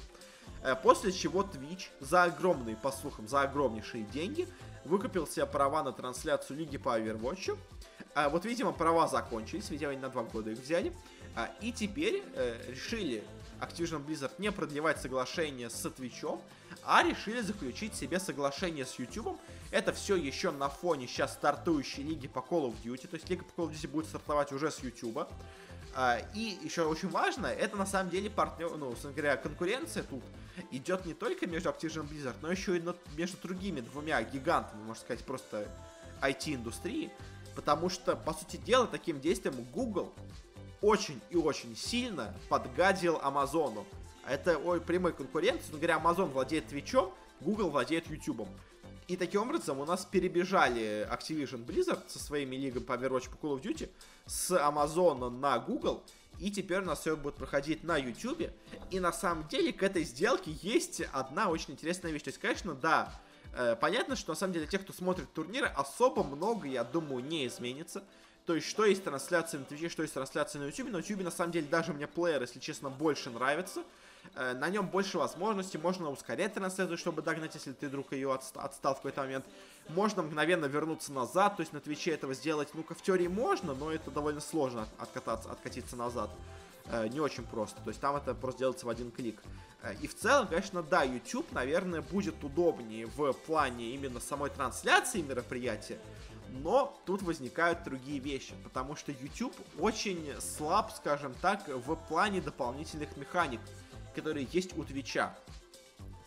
Э, после чего Twitch за огромные, по слухам, за огромнейшие деньги выкупил себе права на трансляцию лиги по Overwatch. Э, вот, видимо, права закончились, видимо, они на два года их взяли. А, и теперь э, решили Activision Blizzard не продлевать соглашение с Twitch, а решили заключить себе соглашение с YouTube. Это все еще на фоне сейчас стартующей лиги по Call of Duty. То есть лига по Call of Duty будет стартовать уже с YouTube. А, и еще очень важно, это на самом деле партнер, ну, говоря, конкуренция тут идет не только между Activision Blizzard, но еще и между другими двумя гигантами, можно сказать, просто IT-индустрии. Потому что, по сути дела, таким действием Google очень и очень сильно подгадил Амазону. Это ой, прямой конкуренции. Ну, говоря, Amazon владеет Твичом, Google владеет Ютубом. И таким образом у нас перебежали Activision Blizzard со своими лигами по Overwatch по Call of Duty с Amazon на Google. И теперь у нас все будет проходить на YouTube. И на самом деле к этой сделке есть одна очень интересная вещь. То есть, конечно, да, э, понятно, что на самом деле тех, кто смотрит турниры, особо много, я думаю, не изменится. То есть, что есть трансляция на Твиче, что есть трансляция на Ютубе. На Ютубе, на самом деле, даже мне плеер, если честно, больше нравится. Э, на нем больше возможностей, можно ускорять трансляцию, чтобы догнать, если ты вдруг ее отста- отстал в какой-то момент. Можно мгновенно вернуться назад, то есть на Твиче этого сделать, ну-ка, в теории можно, но это довольно сложно откататься, откатиться назад. Э, не очень просто, то есть там это просто делается в один клик. Э, и в целом, конечно, да, YouTube, наверное, будет удобнее в плане именно самой трансляции мероприятия, но тут возникают другие вещи, потому что YouTube очень слаб, скажем так, в плане дополнительных механик, которые есть у Твича.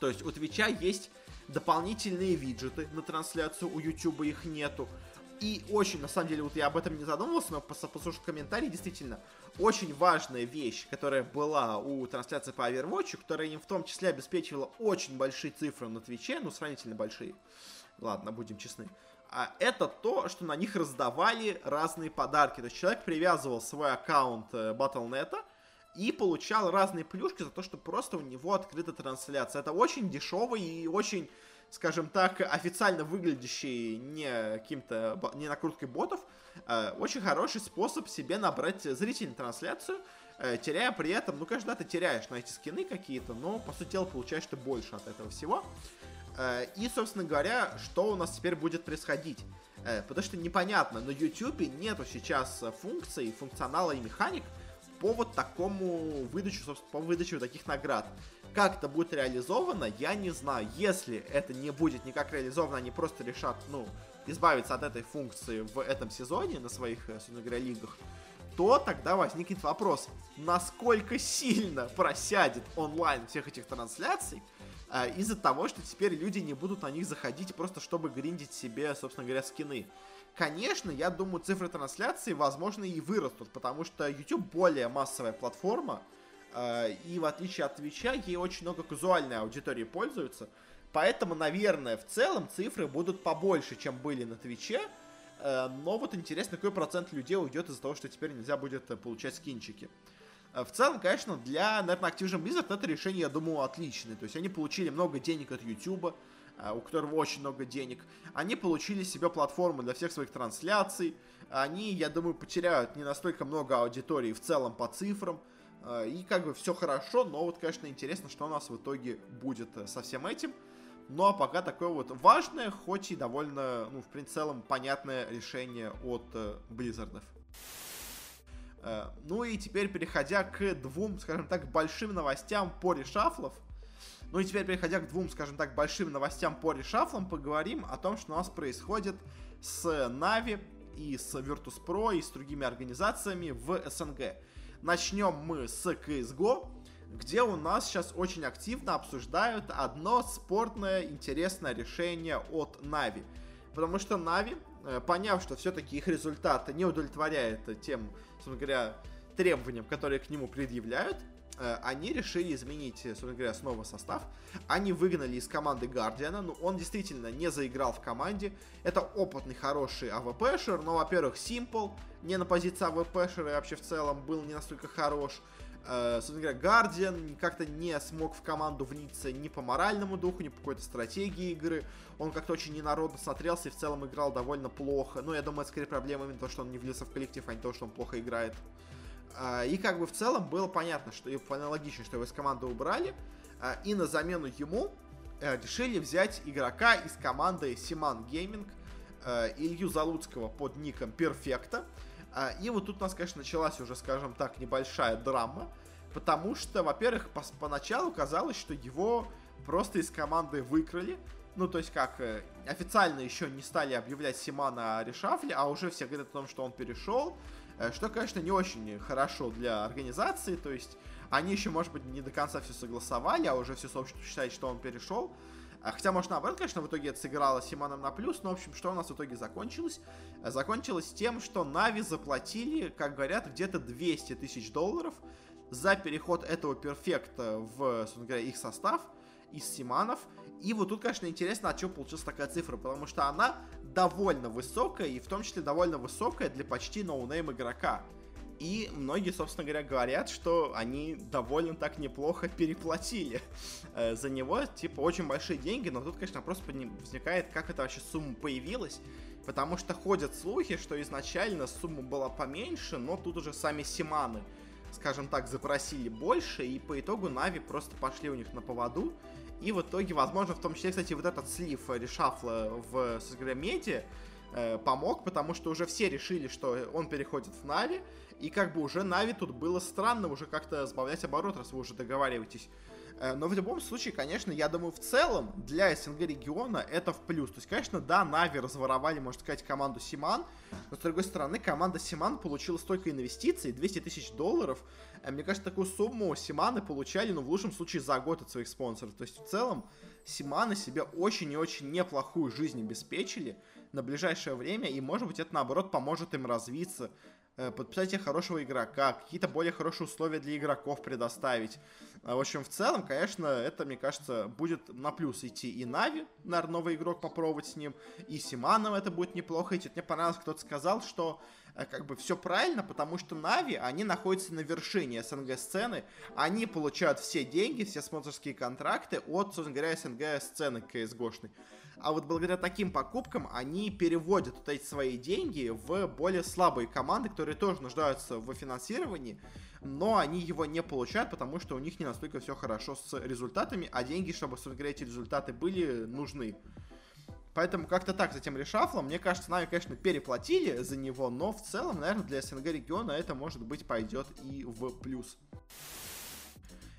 То есть у Твича есть дополнительные виджеты на трансляцию, у YouTube их нету. И очень, на самом деле, вот я об этом не задумывался, но послушав комментарий, действительно, очень важная вещь, которая была у трансляции по Overwatch, которая им в том числе обеспечивала очень большие цифры на Твиче, ну, сравнительно большие. Ладно, будем честны а это то, что на них раздавали разные подарки. То есть человек привязывал свой аккаунт э, Battle.net и получал разные плюшки за то, что просто у него открыта трансляция. Это очень дешевый и очень, скажем так, официально выглядящий не каким-то, не накруткой ботов, э, очень хороший способ себе набрать зрительную трансляцию, э, теряя при этом, ну, конечно, да, ты теряешь на эти скины какие-то, но, по сути дела, получаешь ты больше от этого всего. Э, и, собственно говоря, что у нас теперь будет происходить? Э, потому что непонятно, на YouTube нету сейчас функций, функционала и механик по вот такому выдачу, собственно, по выдаче таких наград. Как это будет реализовано, я не знаю. Если это не будет никак реализовано, они просто решат, ну, избавиться от этой функции в этом сезоне на своих, э, собственно говоря, лигах, то тогда возникнет вопрос, насколько сильно просядет онлайн всех этих трансляций, а, из-за того, что теперь люди не будут на них заходить просто чтобы гриндить себе, собственно говоря, скины. Конечно, я думаю, цифры трансляции, возможно, и вырастут, потому что YouTube более массовая платформа, а, и в отличие от Твича, ей очень много казуальной аудитории пользуются, поэтому, наверное, в целом цифры будут побольше, чем были на Твиче, а, но вот интересно, какой процент людей уйдет из-за того, что теперь нельзя будет э, получать скинчики. Э, в целом, конечно, для, наверное, Activision Blizzard это решение, я думаю, отличное. То есть они получили много денег от YouTube, э, у которого очень много денег. Они получили себе платформу для всех своих трансляций. Они, я думаю, потеряют не настолько много аудитории в целом по цифрам. Э, и как бы все хорошо, но вот, конечно, интересно, что у нас в итоге будет со всем этим. Ну а пока такое вот важное, хоть и довольно, ну, в целом понятное решение от Близзардов. Э, ну и теперь переходя к двум, скажем так, большим новостям по решафлам. Ну и теперь переходя к двум, скажем так, большим новостям по решафлам, поговорим о том, что у нас происходит с Нави и с Virtus.pro, и с другими организациями в СНГ. Начнем мы с CSGO, где у нас сейчас очень активно обсуждают одно спортное интересное решение от Нави. Потому что Нави, поняв, что все-таки их результаты не удовлетворяют тем, собственно говоря, требованиям, которые к нему предъявляют, э, они решили изменить, собственно говоря, снова состав. Они выгнали из команды Гардиана. Ну, он действительно не заиграл в команде. Это опытный, хороший АВПшер. Но, во-первых, Simple не на позиции АВПшера и вообще в целом был не настолько хорош. Э, собственно говоря, Гардиан как-то не смог в команду вниться ни по моральному духу, ни по какой-то стратегии игры. Он как-то очень ненародно смотрелся и в целом играл довольно плохо. Но я думаю, это скорее проблема именно то, что он не влился в коллектив, а не то, что он плохо играет. Э, и как бы в целом было понятно, что и аналогично, что его из команды убрали. Э, и на замену ему решили взять игрока из команды Симан Гейминг, Илью Залуцкого под ником Перфекта. А, и вот тут у нас, конечно, началась уже, скажем так, небольшая драма, потому что, во-первых, по поначалу казалось, что его просто из команды выкрали, ну, то есть как, э, официально еще не стали объявлять Симана о решафле, а уже все говорят о том, что он перешел, э, что, конечно, не очень хорошо для организации, то есть они еще, может быть, не до конца все согласовали, а уже все сообщество считает, что он перешел, хотя, может, наоборот, конечно, в итоге это сыграло Симоном на плюс, но, в общем, что у нас в итоге закончилось? А, закончилось тем, что Нави заплатили, как говорят, где-то 200 тысяч долларов за переход этого перфекта в, собственно говоря, их состав из Симанов. И вот тут, конечно, интересно, от чего получилась такая цифра, потому что она довольно высокая, и в том числе довольно высокая для почти no-name игрока. И многие, собственно говоря, говорят, что они довольно так неплохо переплатили э, за него. Типа, очень большие деньги, но тут, конечно, вопрос возникает, как эта вообще сумма появилась. Потому что ходят слухи, что изначально сумма была поменьше, но тут уже сами Syman'ы, скажем так, запросили больше, и по итогу Нави просто пошли у них на поводу. И в итоге, возможно, в том числе, кстати, вот этот слив решафла в, собственно говоря, медиа, э, помог, потому что уже все решили, что он переходит в Нави, и как бы уже Нави тут было странно уже как-то сбавлять оборот, раз вы уже договариваетесь. Э, но в любом случае, конечно, я думаю, в целом для СНГ региона это в плюс. То есть, конечно, да, Нави разворовали, можно сказать, команду Симан, но с другой стороны, команда Симан получила столько инвестиций, 200 тысяч долларов. Э, мне кажется, такую сумму Симаны получали, ну, в лучшем случае, за год от своих спонсоров. То есть, в целом, Симаны себе очень и очень неплохую жизнь обеспечили на ближайшее время, и, может быть, это, наоборот, поможет им развиться, подписать себе хорошего игрока, какие-то более хорошие условия для игроков предоставить. Э, в общем, в целом, конечно, это, мне кажется, будет на плюс идти и Нави, наверное, новый игрок попробовать с ним, и Симаном это будет неплохо идти. Мне понравилось, кто-то сказал, что э, как бы все правильно, потому что Нави, они находятся на вершине СНГ-сцены, они получают все деньги, все спонсорские контракты от, собственно говоря, СНГ-сцены CSGO-шной. А вот благодаря таким покупкам они переводят вот эти свои деньги в более слабые команды, которые тоже нуждаются в финансировании, но они его не получают, потому что у них не настолько все хорошо с результатами, а деньги, чтобы, собственно эти результаты были нужны. Поэтому как-то так с этим решафлом, мне кажется, нами, конечно, переплатили за него, но в целом, наверное, для СНГ региона это, может быть, пойдет и в плюс.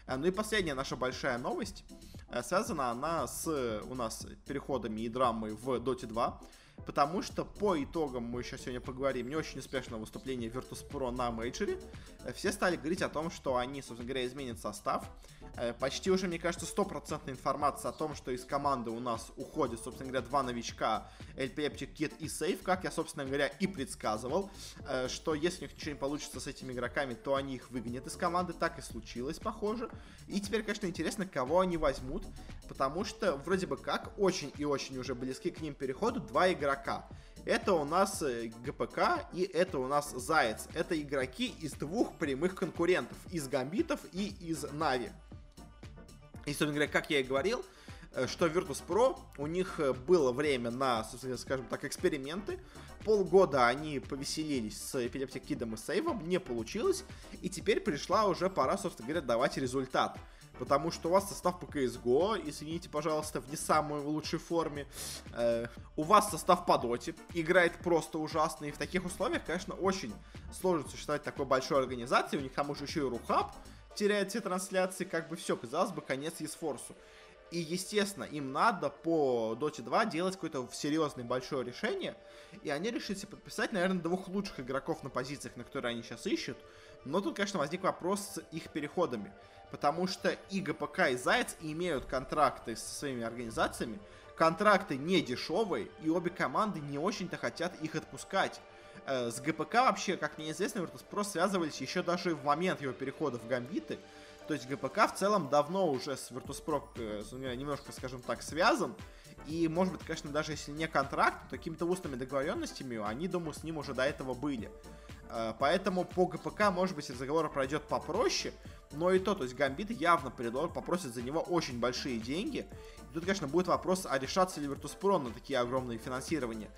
А, ну и последняя наша большая новость. Э, связана она с у нас переходами и драмой в Dota 2 потому что по итогам, мы сейчас сегодня поговорим, не очень успешного выступления Virtus.pro на мейджоре, э, все стали говорить о том, что они, собственно говоря, изменят состав. Э, почти уже, мне кажется, стопроцентная информация о том, что из команды у нас уходят, собственно говоря, два новичка, Эльпептик, Кит и Сейф, как я, собственно говоря, и предсказывал, э, что если у них ничего не получится с этими игроками, то они их выгонят из команды, так и случилось, похоже. И теперь, конечно, интересно, кого они возьмут, потому что вроде бы как очень и очень уже близки к ним переходу два игрока игрока. Это у нас э, ГПК и это у нас Заяц. Это игроки из двух прямых конкурентов. Из Гамбитов и из Нави. И, собственно говоря, как я и говорил, э, что Virtus.pro, у них э, было время на, скажем так, эксперименты. Полгода они повеселились с Epileptic Kidом и Сейвом, не получилось. И теперь пришла уже пора, собственно говоря, давать результат потому что у вас состав по CSGO, извините, пожалуйста, в не самой лучшей форме. Э, у вас состав по доте, играет просто ужасно, и в таких условиях, конечно, очень сложно существовать такой большой организации, у них там уже еще и Рухаб теряет все трансляции, как бы все, казалось бы, конец Есфорсу. И, естественно, им надо по Dota 2 делать какое-то серьезное большое решение. И они решили подписать, наверное, двух лучших игроков на позициях, на которые они сейчас ищут. Но тут, конечно, возник вопрос с их переходами. Потому что и ГПК, и Заяц имеют контракты со своими организациями. Контракты не дешевые, и обе команды не очень-то хотят их отпускать. Э, с ГПК вообще, как мне известно, Virtus.pro связывались еще даже в момент его перехода в Гамбиты. То есть ГПК в целом давно уже с Virtus.pro э, немножко, скажем так, связан. И, может быть, конечно, даже если не контракт, то какими-то устными договоренностями они, думаю, с ним уже до этого были. Э, поэтому по ГПК, может быть, разговор пройдет попроще, но и то, то есть Гамбит явно попросит за него очень большие деньги. И тут, конечно, будет вопрос, а решаться ли Virtus.pro на такие огромные финансирования.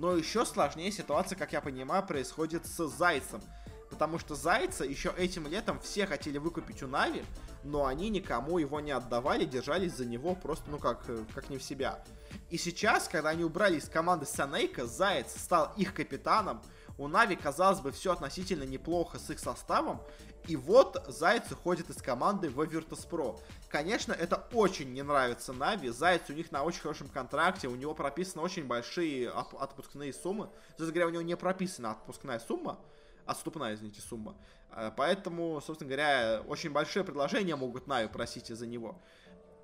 Но еще сложнее ситуация, как я понимаю, происходит с Зайцем. Потому что Зайца еще этим летом все хотели выкупить у Нави, но они никому его не отдавали, держались за него просто, ну как, э, как не в себя. И сейчас, когда они убрали из команды Санейка, Заяц стал их капитаном, у Нави, казалось бы, все относительно неплохо с их составом, и вот Заяц уходит из команды в Virtus.pro. Конечно, это очень не нравится Нави. Заяц у них на очень хорошем контракте, у него прописаны очень большие отпускные суммы. То есть, говоря, у него не прописана отпускная сумма, отступная, извините, сумма. Э, поэтому, собственно говоря, очень большие предложения могут Нави просить из-за него.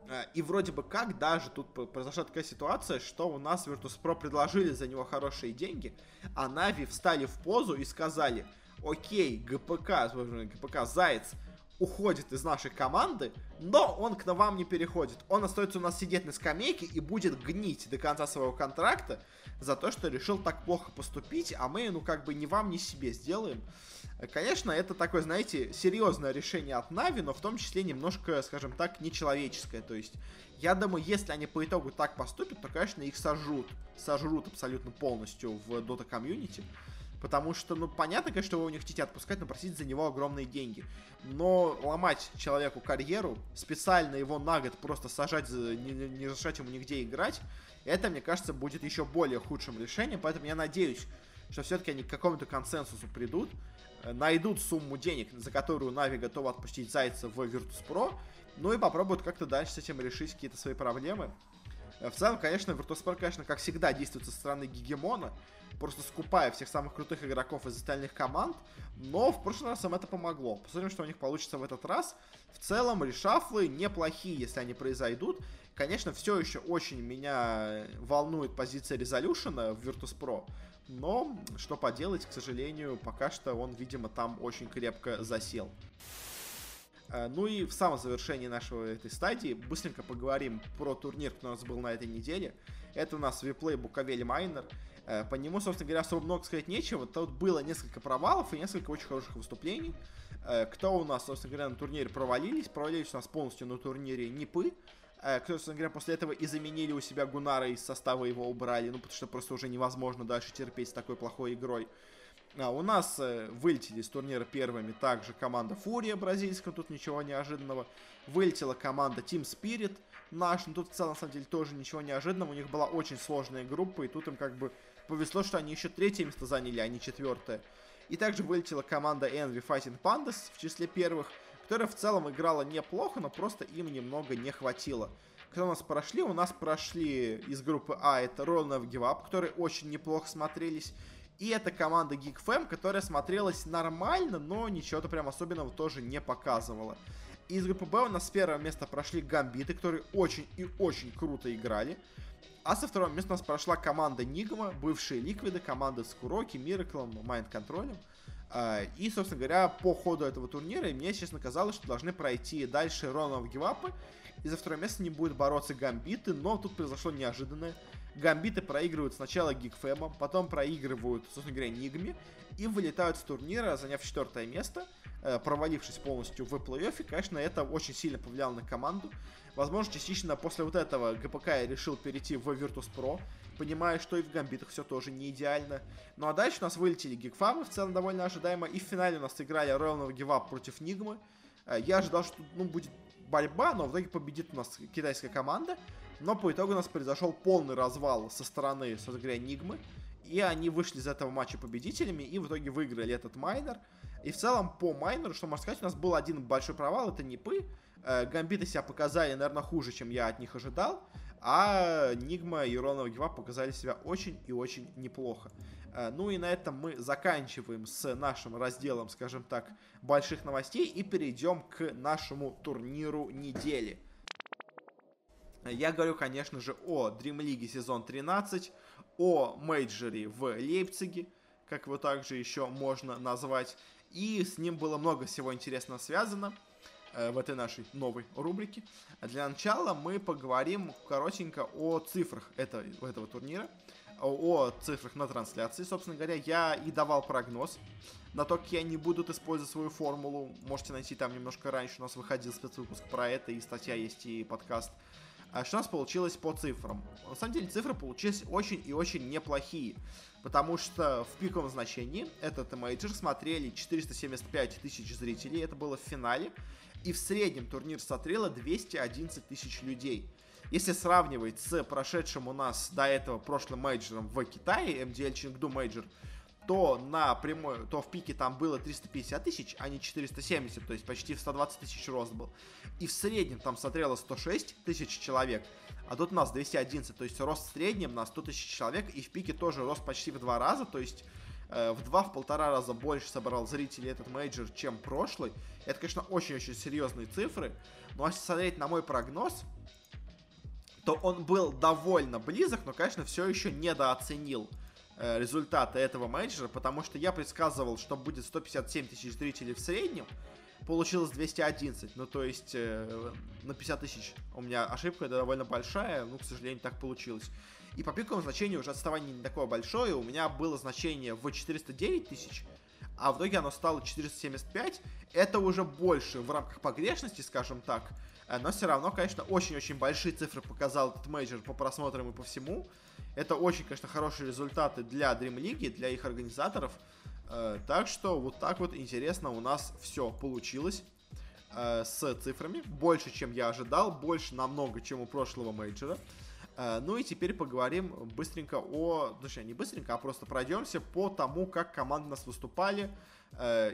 Э, и вроде бы как даже тут произошла такая ситуация, что у нас Virtus.pro предложили за него хорошие деньги, а Нави встали в позу и сказали, окей, ГПК, ГПК Заяц уходит из нашей команды, но он к вам не переходит. Он остается у нас сидеть на скамейке и будет гнить до конца своего контракта за то, что решил так плохо поступить, а мы, ну, как бы ни вам, ни себе сделаем. Конечно, это такое, знаете, серьезное решение от Нави, но в том числе немножко, скажем так, нечеловеческое. То есть, я думаю, если они по итогу так поступят, то, конечно, их сожрут. Сожрут абсолютно полностью в Dota комьюнити. Потому что, ну, понятно, конечно, что вы у них хотите отпускать, но просить за него огромные деньги. Но ломать человеку карьеру, специально его на год просто сажать, не, не разрешать ему нигде играть, это, мне кажется, будет еще более худшим решением. Поэтому я надеюсь, что все-таки они к какому-то консенсусу придут, э, найдут сумму денег, за которую Нави готова отпустить Зайца в Virtus.pro, ну и попробуют как-то дальше с этим решить какие-то свои проблемы. В целом, конечно, Virtus.pro, конечно, как всегда, действует со стороны Гегемона, просто скупая всех самых крутых игроков из остальных команд, но в прошлый раз им это помогло. Посмотрим, что у них получится в этот раз. В целом, решафлы неплохие, если они произойдут. Конечно, все еще очень меня волнует позиция Резолюшена в Virtus.pro, но что поделать, к сожалению, пока что он, видимо, там очень крепко засел. Э, ну и в самом завершении нашего этой стадии быстренько поговорим про турнир, который у нас был на этой неделе. Это у нас виплей Буковель Майнер. Э, по нему, собственно говоря, особо много сказать нечего. Тут было несколько провалов и несколько очень хороших выступлений. Э, кто у нас, собственно говоря, на турнире провалились? Провалились у нас полностью на турнире Нипы. Кто, собственно говоря, после этого и заменили у себя Гунара из состава его убрали. Ну, потому что просто уже невозможно дальше терпеть с такой плохой игрой. А, у нас э, вылетели с турнира первыми также команда Фурия бразильская, тут ничего неожиданного. Вылетела команда Team Spirit наш, но тут в целом, на самом деле, тоже ничего неожиданного. У них была очень сложная группа, и тут им как бы повезло, что они еще третье место заняли, а не четвертое. И также вылетела команда Envy Fighting Pandas в числе первых, которая в целом играла неплохо, но просто им немного не хватило. Кто у нас прошли? У нас прошли из группы А это Roll of Give Up, которые очень неплохо смотрелись. И это команда GeekFam, которая смотрелась нормально, но ничего-то прям особенного тоже не показывала. Из группы Б у нас с первого места прошли Гамбиты, которые очень и очень круто играли. А со второго места у нас прошла команда Нигма, бывшие Ликвиды, команда с Куроки, Мираклом, Майнд Контролем. И, собственно говоря, по ходу этого турнира мне, честно, казалось, что должны пройти дальше Ронов Гивапы. И за второе место не будет бороться Гамбиты, но тут произошло неожиданное. Гамбиты проигрывают сначала Гигфэмом, потом проигрывают, собственно говоря, Нигме, и вылетают с турнира, заняв четвертое место, э, провалившись полностью в плей-оффе. Конечно, это очень сильно повлияло на команду. Возможно, частично после вот этого ГПК я решил перейти в Virtus.pro, понимая, что и в Гамбитах все тоже не идеально. Ну а дальше у нас вылетели Гигфамы, в целом довольно ожидаемо, и в финале у нас играли Royal Give против Нигмы. Э, я ожидал, что ну, будет борьба, но в итоге победит у нас китайская команда. Но по итогу у нас произошел полный развал со стороны, собственно говоря, Нигмы. И они вышли из этого матча победителями и в итоге выиграли этот майнер. И в целом по майнеру, что можно сказать, у нас был один большой провал, это Нипы. Э, Гамбиты себя показали, наверное, хуже, чем я от них ожидал. А Нигма и Ронова Гива показали себя очень и очень неплохо. Э, ну и на этом мы заканчиваем с нашим разделом, скажем так, больших новостей и перейдем к нашему турниру недели. Я говорю, конечно же, о Dream League сезон 13, о мейджоре в Лейпциге, как его также еще можно назвать. И с ним было много всего интересного связано э, в этой нашей новой рубрике. Для начала мы поговорим коротенько о цифрах этого, этого турнира, о, о цифрах на трансляции. Собственно говоря, я и давал прогноз на то, как они будут использовать свою формулу. Можете найти там немножко раньше, у нас выходил спецвыпуск про это, и статья есть, и подкаст. А что у нас получилось по цифрам? На самом деле цифры получились очень и очень неплохие. Потому что в пиковом значении этот мейджор смотрели 475 тысяч зрителей, это было в финале. И в среднем турнир смотрело 211 тысяч людей. Если сравнивать с прошедшим у нас до этого прошлым мейджором в Китае, MDL Chengdu Major, то на прямой, то в пике там было 350 тысяч, а не 470, то есть почти в 120 тысяч рост был. И в среднем там смотрело 106 тысяч человек, а тут у нас 211, то есть рост в среднем на 100 тысяч человек, и в пике тоже рост почти в два раза, то есть э, в два, в полтора раза больше собрал зрителей этот мейджор, чем прошлый. Это, конечно, очень-очень серьезные цифры, но если смотреть на мой прогноз, то он был довольно близок, но, конечно, все еще недооценил результаты этого менеджера, потому что я предсказывал, что будет 157 тысяч зрителей в среднем, получилось 211, ну то есть э, на 50 тысяч. У меня ошибка довольно большая, ну к сожалению так получилось. И по пиковому значению уже отставание не такое большое, у меня было значение в 409 тысяч, а в итоге оно стало 475, это уже больше в рамках погрешности, скажем так, э, но все равно, конечно, очень-очень большие цифры показал этот мейджор по просмотрам и по всему, это очень, конечно, хорошие результаты для DreamLeague, для их организаторов. Э, так что вот так вот интересно у нас все получилось э, с цифрами. Больше, чем я ожидал, больше намного, чем у прошлого мейджора. Э, ну и теперь поговорим быстренько о... Точнее, не быстренько, а просто пройдемся по тому, как команды нас выступали.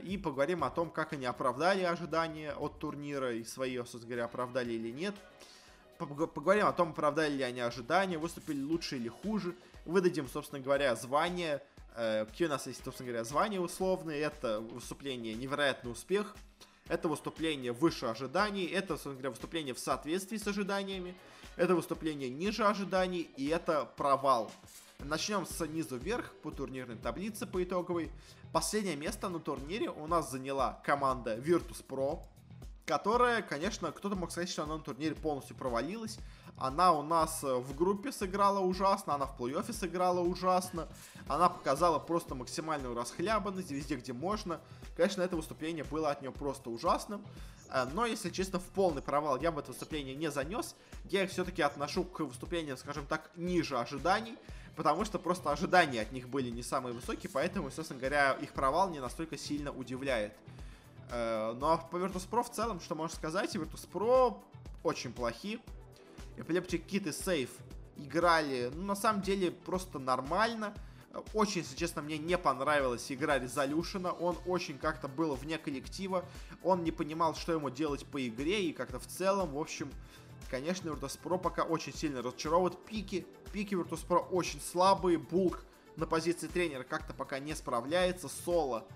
И поговорим о том, как они оправдали ожидания от турнира и свои, собственно говоря, оправдали или нет поговорим о том, оправдали ли они ожидания, выступили лучше или хуже. Выдадим, собственно говоря, звания. Э, какие у нас есть, собственно говоря, звания условные. Это выступление «Невероятный успех», это выступление выше ожиданий, это, собственно говоря, выступление в соответствии с ожиданиями, это выступление ниже ожиданий, и это провал. Начнем с снизу вверх по турнирной таблице по итоговой. Последнее место на турнире у нас заняла команда Virtus.pro которая, конечно, кто-то мог сказать, что она на турнире полностью провалилась. Она у нас э, в группе сыграла ужасно, она в плей-оффе сыграла ужасно, она показала просто максимальную расхлябанность везде, где можно. Конечно, это выступление было от нее просто ужасным, э, но, если честно, в полный провал я бы это выступление не занес. Я их все-таки отношу к выступлениям, скажем так, ниже ожиданий, потому что просто ожидания от них были не самые высокие, поэтому, собственно говоря, их провал не настолько сильно удивляет. Э, ну а по Virtus.pro в целом, что можно сказать, Virtus.pro очень плохи. Epileptic Kit и Safe играли, ну, на самом деле, просто нормально. Очень, если честно, мне не понравилась игра Резолюшена. Он очень как-то был вне коллектива. Он не понимал, что ему делать по игре. И как-то в целом, в общем, конечно, Virtus.pro пока очень сильно разочаровывает. Пики, пики Virtus.pro очень слабые. Булк на позиции тренера как-то пока не справляется. Соло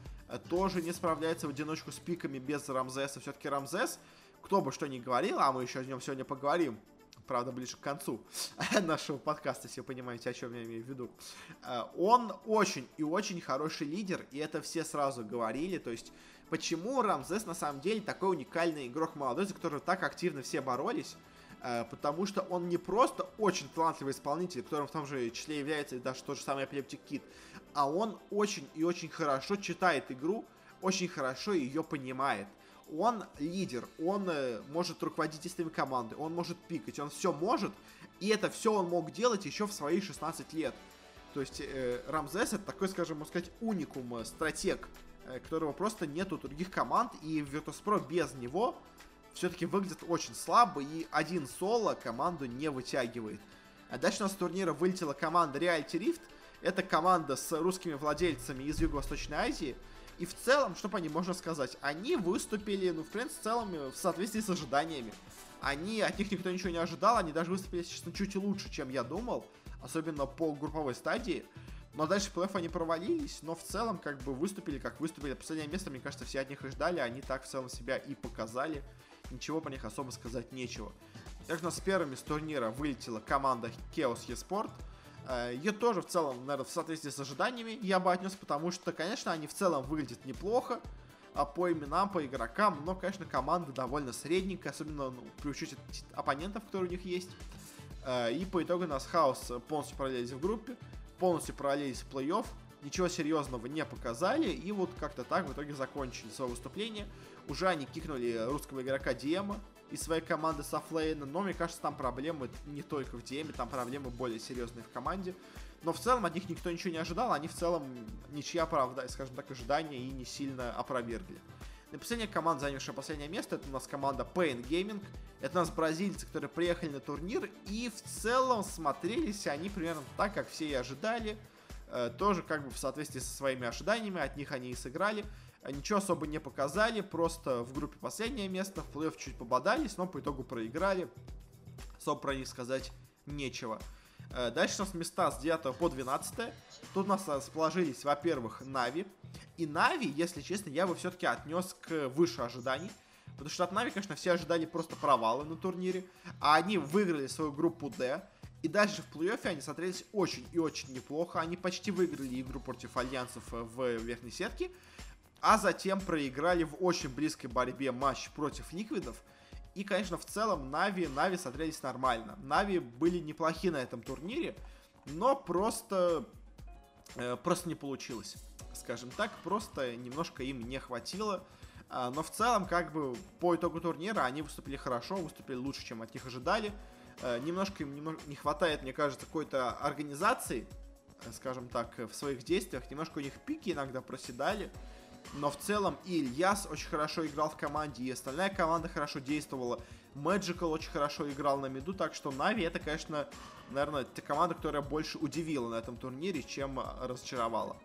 тоже не справляется в одиночку с пиками без Рамзеса. Все-таки Рамзес, кто бы что ни говорил, а мы еще о нем сегодня поговорим, правда, ближе к концу нашего подкаста, если вы понимаете, о чем я имею в виду. Э, он очень и очень хороший лидер, и это все сразу говорили, то есть почему Рамзес на самом деле такой уникальный игрок молодой, за которого так активно все боролись, э, потому что он не просто очень талантливый исполнитель, которым в том же числе является даже тот же самый Epileptic Kid, а он очень и очень хорошо читает игру, очень хорошо ее понимает. Он лидер, он э, может руководить действиями команды, он может пикать, он все может, и это все он мог делать еще в свои 16 лет. То есть э, Рамзес это такой, скажем, можно сказать, уникум, э, стратег, э, которого просто нет у других команд, и Virtus.pro без него все-таки выглядит очень слабо, и один соло команду не вытягивает. А дальше у нас с турнира вылетела команда Reality Rift, это команда с русскими владельцами из Юго-Восточной Азии. И в целом, что по ним можно сказать? Они выступили, ну, в принципе, в целом, э, в соответствии с ожиданиями. Они, от них никто ничего не ожидал, они даже выступили, честно, чуть лучше, чем я думал. Особенно по групповой стадии. Но дальше в плей они провалились, но в целом как бы выступили, как выступили. Последнее место, мне кажется, все от них и ждали, они так в целом себя и показали. Ничего по них особо сказать нечего. Также у нас первыми с турнира вылетела команда Chaos eSport. Э, Ее тоже в целом, наверное, в соответствии с ожиданиями я бы отнес, потому что, конечно, они в целом выглядят неплохо а по именам, по игрокам, но, конечно, команда довольно средненькая, особенно ну, при учете оппонентов, которые у них есть. Э, и по итогу нас Хаос полностью параллелись в группе полностью провалились в плей-офф, ничего серьезного не показали, и вот как-то так в итоге закончили свое выступление. Уже они кикнули русского игрока Диема из своей команды Софлейна, но мне кажется, там проблемы не только в Диеме, там проблемы более серьезные в команде. Но в целом от них никто ничего не ожидал, они в целом ничья оправдали, скажем так, ожидания и не сильно опровергли. И последняя команда, занявшая последнее место, это у нас команда Pain Gaming. Это у нас бразильцы, которые приехали на турнир, и в целом смотрелись они примерно так, как все и ожидали. Э, тоже как бы в соответствии со своими ожиданиями, от них они и сыграли. Э, ничего особо не показали, просто в группе последнее место, в плей-офф чуть пободались, но по итогу проиграли. Особо про них сказать нечего. Э, дальше у нас места с 9 по 12. Тут у нас расположились, во-первых, Нави. И Нави, если честно, я бы все-таки отнес к выше ожиданий. Потому что от Нави, конечно, все ожидали просто провалы на турнире. А они выиграли свою группу D. И дальше в плей-оффе они смотрелись очень и очень неплохо. Они почти выиграли игру против альянсов в верхней сетке. А затем проиграли в очень близкой борьбе матч против Ликвидов. И, конечно, в целом Нави, Нави смотрелись нормально. Нави были неплохи на этом турнире, но просто, э, просто не получилось. Скажем так, просто немножко им не хватило. А, но в целом, как бы, по итогу турнира они выступили хорошо, выступили лучше, чем от них ожидали. А, немножко им немного не хватает, мне кажется, какой-то организации, э, скажем так, в своих действиях. Немножко у них пики иногда проседали. Но в целом и Ильяс очень хорошо играл в команде, и остальная команда хорошо действовала. Magical очень хорошо играл на миду, так что Нави это, конечно, наверное, та команда, которая больше удивила на этом турнире, чем разочаровала.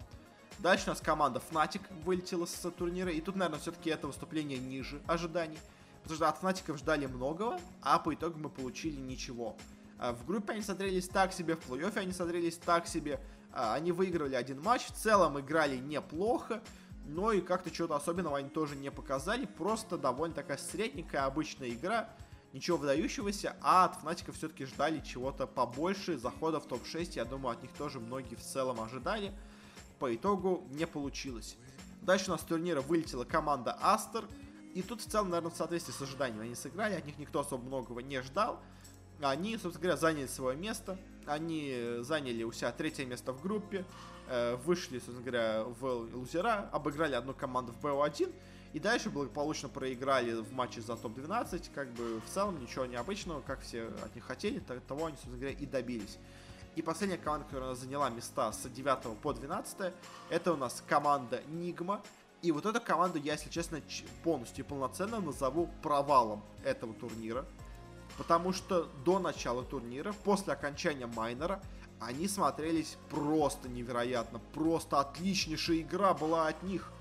Дальше у нас команда Fnatic вылетела с турнира, и тут, наверное, все-таки это выступление ниже ожиданий. Потому что от Fnatic ждали многого, а по итогу мы получили ничего. А в группе они смотрелись так себе, в плей-оффе они смотрелись так себе. А, они выиграли один матч, в целом играли неплохо но и как-то чего-то особенного они тоже не показали, просто довольно такая средненькая обычная игра, ничего выдающегося, а от Фнатика все-таки ждали чего-то побольше, захода в топ-6, я думаю, от них тоже многие в целом ожидали, по итогу не получилось. Дальше у нас с турнира вылетела команда Астер, и тут в целом, наверное, в соответствии с ожиданиями они сыграли, от них никто особо многого не ждал, они, собственно говоря, заняли свое место, они заняли у себя третье место в группе, э, вышли, собственно говоря, в лузера, обыграли одну команду в БО1, и дальше благополучно проиграли в матче за топ-12, как бы в целом ничего необычного, как все от них хотели, того они, собственно говоря, и добились. И последняя команда, которая заняла места с 9 по 12, это у нас команда Нигма. И вот эту команду я, если честно, полностью и полноценно назову провалом этого турнира. Потому что до начала турнира, после окончания майнера, они смотрелись просто невероятно. Просто отличнейшая игра была от них.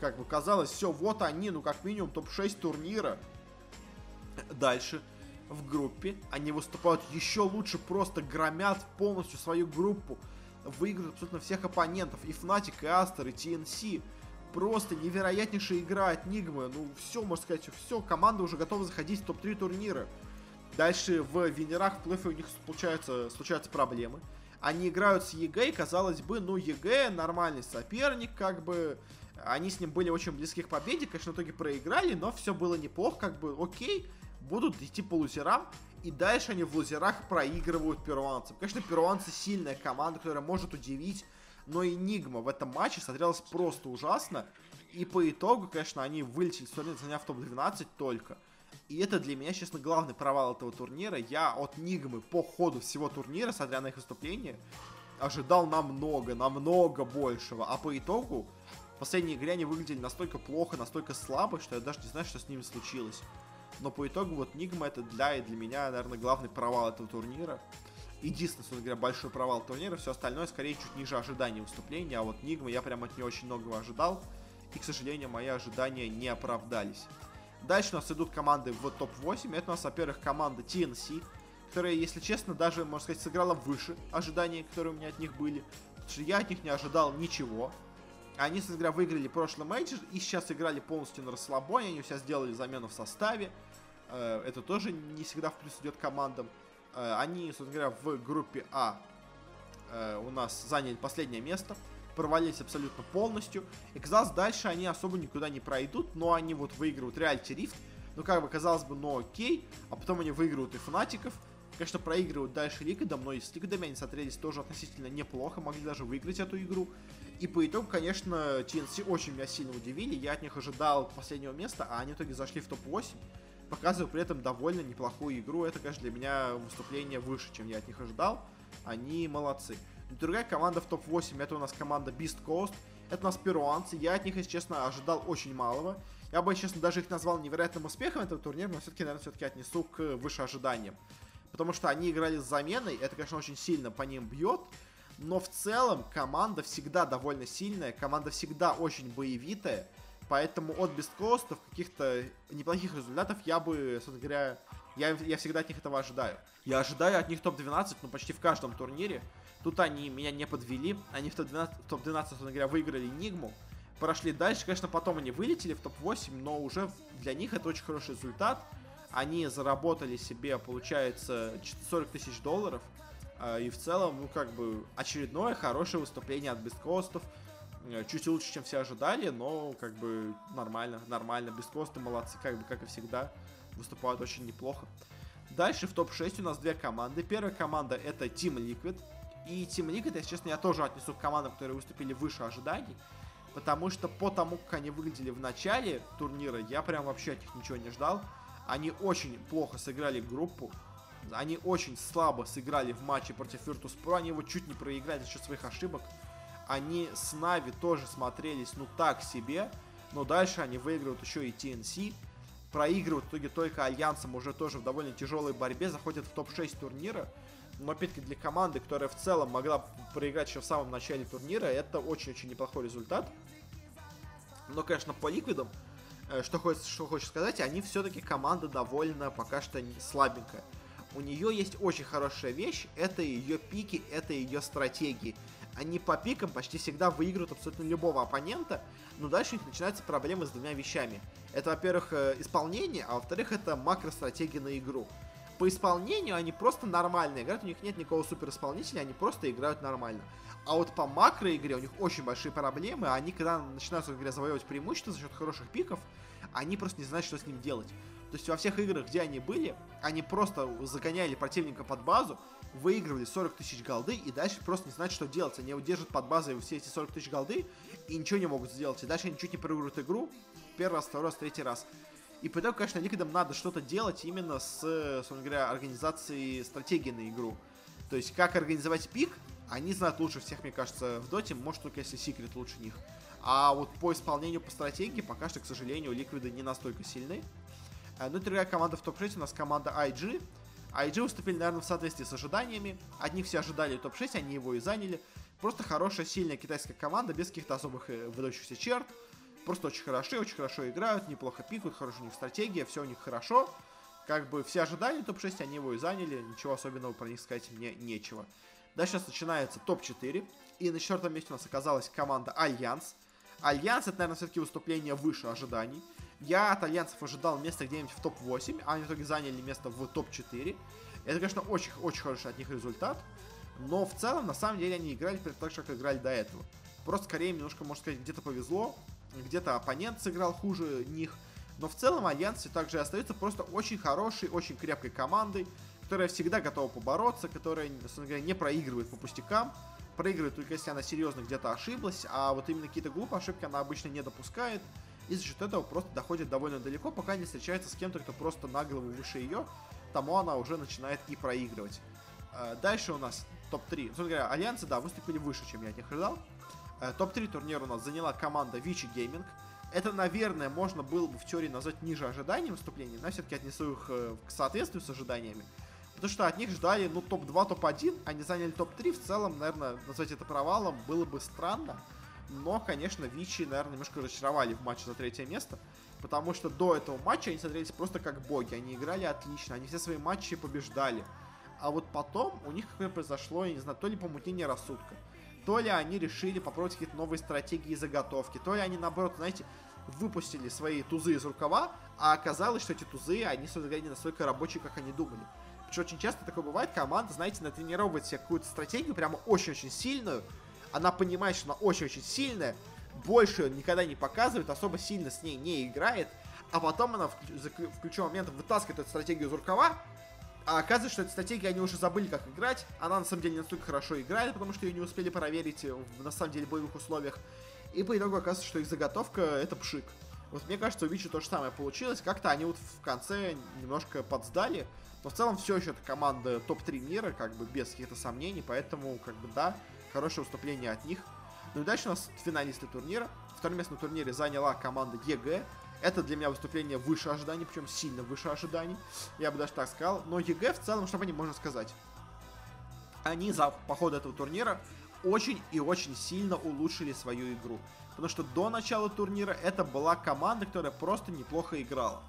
Как бы казалось, все, вот они, ну как минимум топ-6 турнира. Дальше в группе они выступают еще лучше, просто громят полностью свою группу. Выигрывают абсолютно всех оппонентов. И Fnatic, и Aster, и TNC. Просто невероятнейшая игра от Нигмы. Ну, все, можно сказать, все, команда уже готова заходить в топ-3 турнира. Дальше в виннерах, в плей у них случаются, случаются проблемы. Они играют с EG, казалось бы, ну, EG нормальный соперник, как бы... Они с ним были очень близки к победе, конечно, в итоге проиграли, но все было неплохо, как бы, окей, будут идти по лузерам, и дальше они в лузерах проигрывают перуанцам. Конечно, перуанцы сильная команда, которая может удивить, но и Нигма в этом матче смотрелась просто ужасно, и по итогу, конечно, они вылетели заняв топ-12 только. И это для меня, честно, главный провал этого турнира. Я от Нигмы по ходу всего турнира, смотря на их выступление, ожидал намного, намного большего. А по итогу, в последней игре они выглядели настолько плохо, настолько слабо, что я даже не знаю, что с ними случилось. Но по итогу вот Нигма это для и для меня, наверное, главный провал этого турнира. Единственный, собственно говоря, большой провал турнира. Все остальное скорее чуть ниже ожиданий выступления. А вот Нигма я прям от нее очень многого ожидал. и, к сожалению, мои ожидания не оправдались. Дальше у нас идут команды в топ-8. Это у нас, во-первых, команда TNC, которая, если честно, даже, можно сказать, сыграла выше ожиданий, которые у меня от них были. Потому что я от них не ожидал ничего. Они, собственно говоря, выиграли прошлый мейджор и сейчас играли полностью на расслабоне. Они сейчас сделали замену в составе. Э, это тоже не всегда в плюс идет командам. Э, они, собственно говоря, в группе А э, у нас заняли последнее место. Провалились абсолютно полностью. И казалось, дальше они особо никуда не пройдут. Но они вот выигрывают Reality Rift. Ну, как бы, казалось бы, ну окей. А потом они выигрывают и Фнатиков. Конечно, проигрывают дальше Ликвидом, но и с Ликвидами они смотрелись тоже относительно неплохо, могли даже выиграть эту игру. И по итогу, конечно, TNC очень меня сильно удивили, я от них ожидал последнего места, а они в итоге зашли в топ-8, показывая при этом довольно неплохую игру. Это, конечно, для меня выступление выше, чем я от них ожидал. Они молодцы. Другая команда в топ-8, это у нас команда Beast Coast. Это у нас перуанцы. Я от них, если честно, ожидал очень малого. Я бы, честно, даже их назвал невероятным успехом этого турнира, но все-таки, наверное, все-таки отнесу к выше ожиданиям потому что они играли с заменой, это, конечно, очень сильно по ним бьет, но в целом команда всегда довольно сильная, команда всегда очень боевитая, поэтому от бесткостов каких-то неплохих результатов я бы, собственно говоря, я, я всегда от них этого ожидаю. Я ожидаю от них топ-12, ну, почти в каждом турнире. Тут они меня не подвели, они в топ-12, топ-12 собственно говоря, выиграли Нигму, прошли дальше, конечно, потом они вылетели в топ-8, но уже для них это очень хороший результат они заработали себе, получается, 40 тысяч долларов. А, и в целом, ну, как бы, очередное хорошее выступление от бесткостов. Э, чуть лучше, чем все ожидали, но, как бы, нормально, нормально. Бесткосты молодцы, как бы, как и всегда. Выступают очень неплохо. Дальше в топ-6 у нас две команды. Первая команда это Team Liquid. И Team Liquid, если честно, я тоже отнесу к командам, которые выступили выше ожиданий. Потому что по тому, как они выглядели в начале турнира, я прям вообще от них ничего не ждал. Они очень плохо сыграли группу. Они очень слабо сыграли в матче против Virtus.pro. Они его чуть не проиграли за счет своих ошибок. Они с Нави тоже смотрелись, ну, так себе. Но дальше они выигрывают еще и TNC. Проигрывают в итоге только Альянсом уже тоже в довольно тяжелой борьбе. Заходят в топ-6 турнира. Но опять-таки для команды, которая в целом могла проиграть еще в самом начале турнира, это очень-очень неплохой результат. Но, конечно, по ликвидам Э, что хочешь, что хочешь сказать, они все-таки команда довольно пока что слабенькая. У нее есть очень хорошая вещь, это ее пики, это ее стратегии. Они по пикам почти всегда выигрывают абсолютно любого оппонента, но дальше у них начинаются проблемы с двумя вещами. Это, во-первых, э, исполнение, а во-вторых, это макростратегия на игру. По исполнению они просто нормально играют, у них нет никакого супер исполнителя, они просто играют нормально. А вот по макроигре у них очень большие проблемы. Они, когда начинают, говоря, завоевывать преимущество за счет хороших пиков, они просто не знают, что с ним делать. То есть во всех играх, где они были, они просто загоняли противника под базу, выигрывали 40 тысяч голды, и дальше просто не знают, что делать. Они удержат под базой все эти 40 тысяч голды, и ничего не могут сделать. И дальше они чуть не проигрывают игру, первый раз, второй раз, третий раз. И поэтому, конечно, Ликвидам надо что-то делать именно с, собственно говоря, организацией стратегии на игру. То есть, как организовать пик, они знают лучше всех, мне кажется, в доте, может только если секрет лучше них. А вот по исполнению по стратегии пока что, к сожалению, ликвиды не настолько сильны. Э, ну и другая команда в топ-6 у нас команда IG. IG выступили, наверное, в соответствии с ожиданиями. От них все ожидали топ-6, они его и заняли. Просто хорошая, сильная китайская команда, без каких-то особых э, выдающихся черт. Просто очень хороши, очень хорошо играют, неплохо пикают, хорошая у них стратегия, все у них хорошо. Как бы все ожидали топ-6, они его и заняли, ничего особенного про них сказать мне нечего. Дальше сейчас начинается топ-4. И на четвертом месте у нас оказалась команда Альянс. Альянс это, наверное, все-таки выступление выше ожиданий. Я от Альянсов ожидал место где-нибудь в топ-8, а они в итоге заняли место в топ-4. Это, конечно, очень-очень хороший от них результат. Но в целом, на самом деле, они играли так как играли до этого. Просто скорее немножко, можно сказать, где-то повезло, где-то оппонент сыграл хуже них. Но в целом Альянс все так же остается просто очень хорошей, очень крепкой командой, которая всегда готова побороться, которая, собственно говоря, не проигрывает по пустякам, проигрывает только если она серьезно где-то ошиблась, а вот именно какие-то глупые ошибки она обычно не допускает, и за счет этого просто доходит довольно далеко, пока не встречается с кем-то, кто просто на голову выше ее, тому она уже начинает и проигрывать. А, дальше у нас топ-3. Собственно говоря, Альянсы, да, выступили выше, чем я от них ожидал. А, топ-3 турнира у нас заняла команда Вичи Gaming. Это, наверное, можно было бы в теории назвать ниже ожиданий выступлений, но все-таки отнесу их э, к соответствию с ожиданиями. Потому что от них ждали, ну, топ-2, топ-1, они заняли топ-3. В целом, наверное, назвать это провалом было бы странно. Но, конечно, Вичи, наверное, немножко разочаровали в матче за третье место. Потому что до этого матча они смотрелись просто как боги. Они играли отлично, они все свои матчи побеждали. А вот потом у них какое произошло, я не знаю, то ли помутнение рассудка, то ли они решили попробовать какие-то новые стратегии заготовки, то ли они, наоборот, знаете, выпустили свои тузы из рукава, а оказалось, что эти тузы, они, собственно не настолько рабочие, как они думали. Потому что очень часто такое бывает, команда, знаете, натренировывает себе какую-то стратегию, прямо очень-очень сильную, она понимает, что она очень-очень сильная, больше ее никогда не показывает, особо сильно с ней не играет, а потом она в, в ключевой момент вытаскивает эту стратегию из рукава, а оказывается, что эта стратегия они уже забыли, как играть. Она на самом деле не настолько хорошо играет, потому что ее не успели проверить в, на самом деле, боевых условиях. И по итогу оказывается, что их заготовка это пшик. Вот мне кажется, у Вичи то же самое получилось. Как-то они вот в конце немножко подсдали. Но в целом все еще это команда топ-3 мира, как бы без каких-то сомнений. Поэтому, как бы, да, хорошее выступление от них. Ну и дальше у нас финалисты турнира. Второе место на турнире заняла команда EG. Это для меня выступление выше ожиданий, причем сильно выше ожиданий. Я бы даже так сказал. Но EG в целом, что по ним можно сказать? Они за по ходу этого турнира очень и очень сильно улучшили свою игру. Потому что до начала турнира это была команда, которая просто неплохо играла.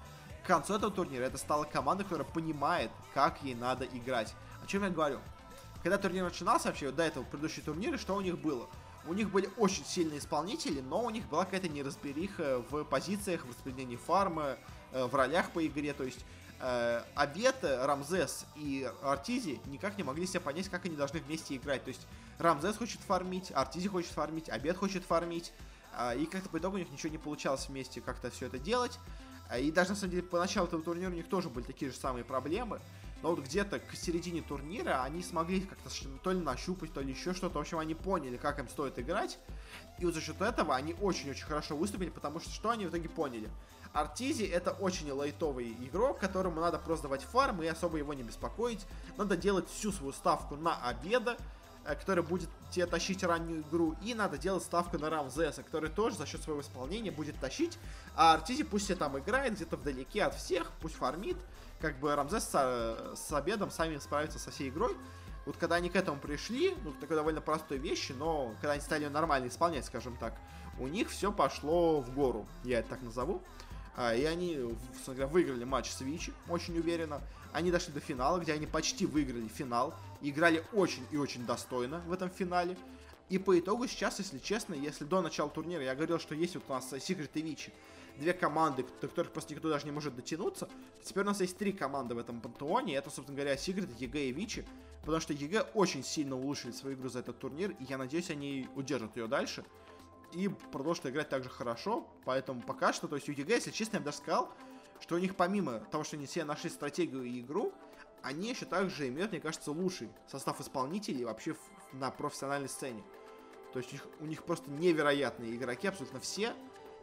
К концу этого турнира это стала команда, которая понимает, как ей надо играть. О чем я говорю? Когда турнир начинался вообще, до этого предыдущие турниры, что у них было? У них были очень сильные исполнители, но у них была какая-то неразбериха в позициях, в распределении фармы, э, в ролях по игре. То есть э, Рамзес и Артизи никак не могли себе понять, как они должны вместе играть. То есть Рамзес хочет фармить, Артизи хочет фармить, Обед хочет фармить. Э, и как-то по итогу у них ничего не получалось вместе как-то все это делать. Э, и даже на самом деле по началу этого турнира у них тоже были такие же самые проблемы. Но вот где-то к середине турнира они смогли как-то то ли нащупать, то ли еще что-то. В общем, они поняли, как им стоит играть. И вот за счет этого они очень-очень хорошо выступили, потому что что они в итоге поняли? Артизи это очень лайтовый игрок, которому надо просто давать фарм и особо его не беспокоить. Надо делать всю свою ставку на обеда, Э, который будет тебе тащить раннюю игру. И надо делать ставку на Рамзеса, который тоже за счет своего исполнения будет тащить. А Артизи пусть себе там играет где-то вдалеке от всех, пусть фармит. Как бы Рамзес с, с обедом сами справится со всей игрой. Вот когда они к этому пришли, ну, такой довольно простой вещи, но когда они стали ее нормально исполнять, скажем так, у них все пошло в гору, я это так назову. А, и они, собственно говоря, выиграли матч с Vici очень уверенно. Они дошли до финала, где они почти выиграли финал. Играли очень и очень достойно в этом финале. И по итогу сейчас, если честно, если до начала турнира я говорил, что есть вот у нас Secret и Vici, две команды, до которых просто никто даже не может дотянуться, теперь у нас есть три команды в этом пантеоне, это, собственно говоря, Secret, EG и Vici, потому что EG очень сильно улучшили свою игру за этот турнир, и я надеюсь, они удержат ее дальше и продолжат играть так же хорошо, поэтому пока что, то есть у EG, если честно, я бы даже сказал, что у них помимо того, что они все нашли стратегию и игру, они еще также имеют, мне кажется, лучший состав исполнителей вообще на профессиональной сцене. То есть у них, у них просто невероятные игроки, абсолютно все.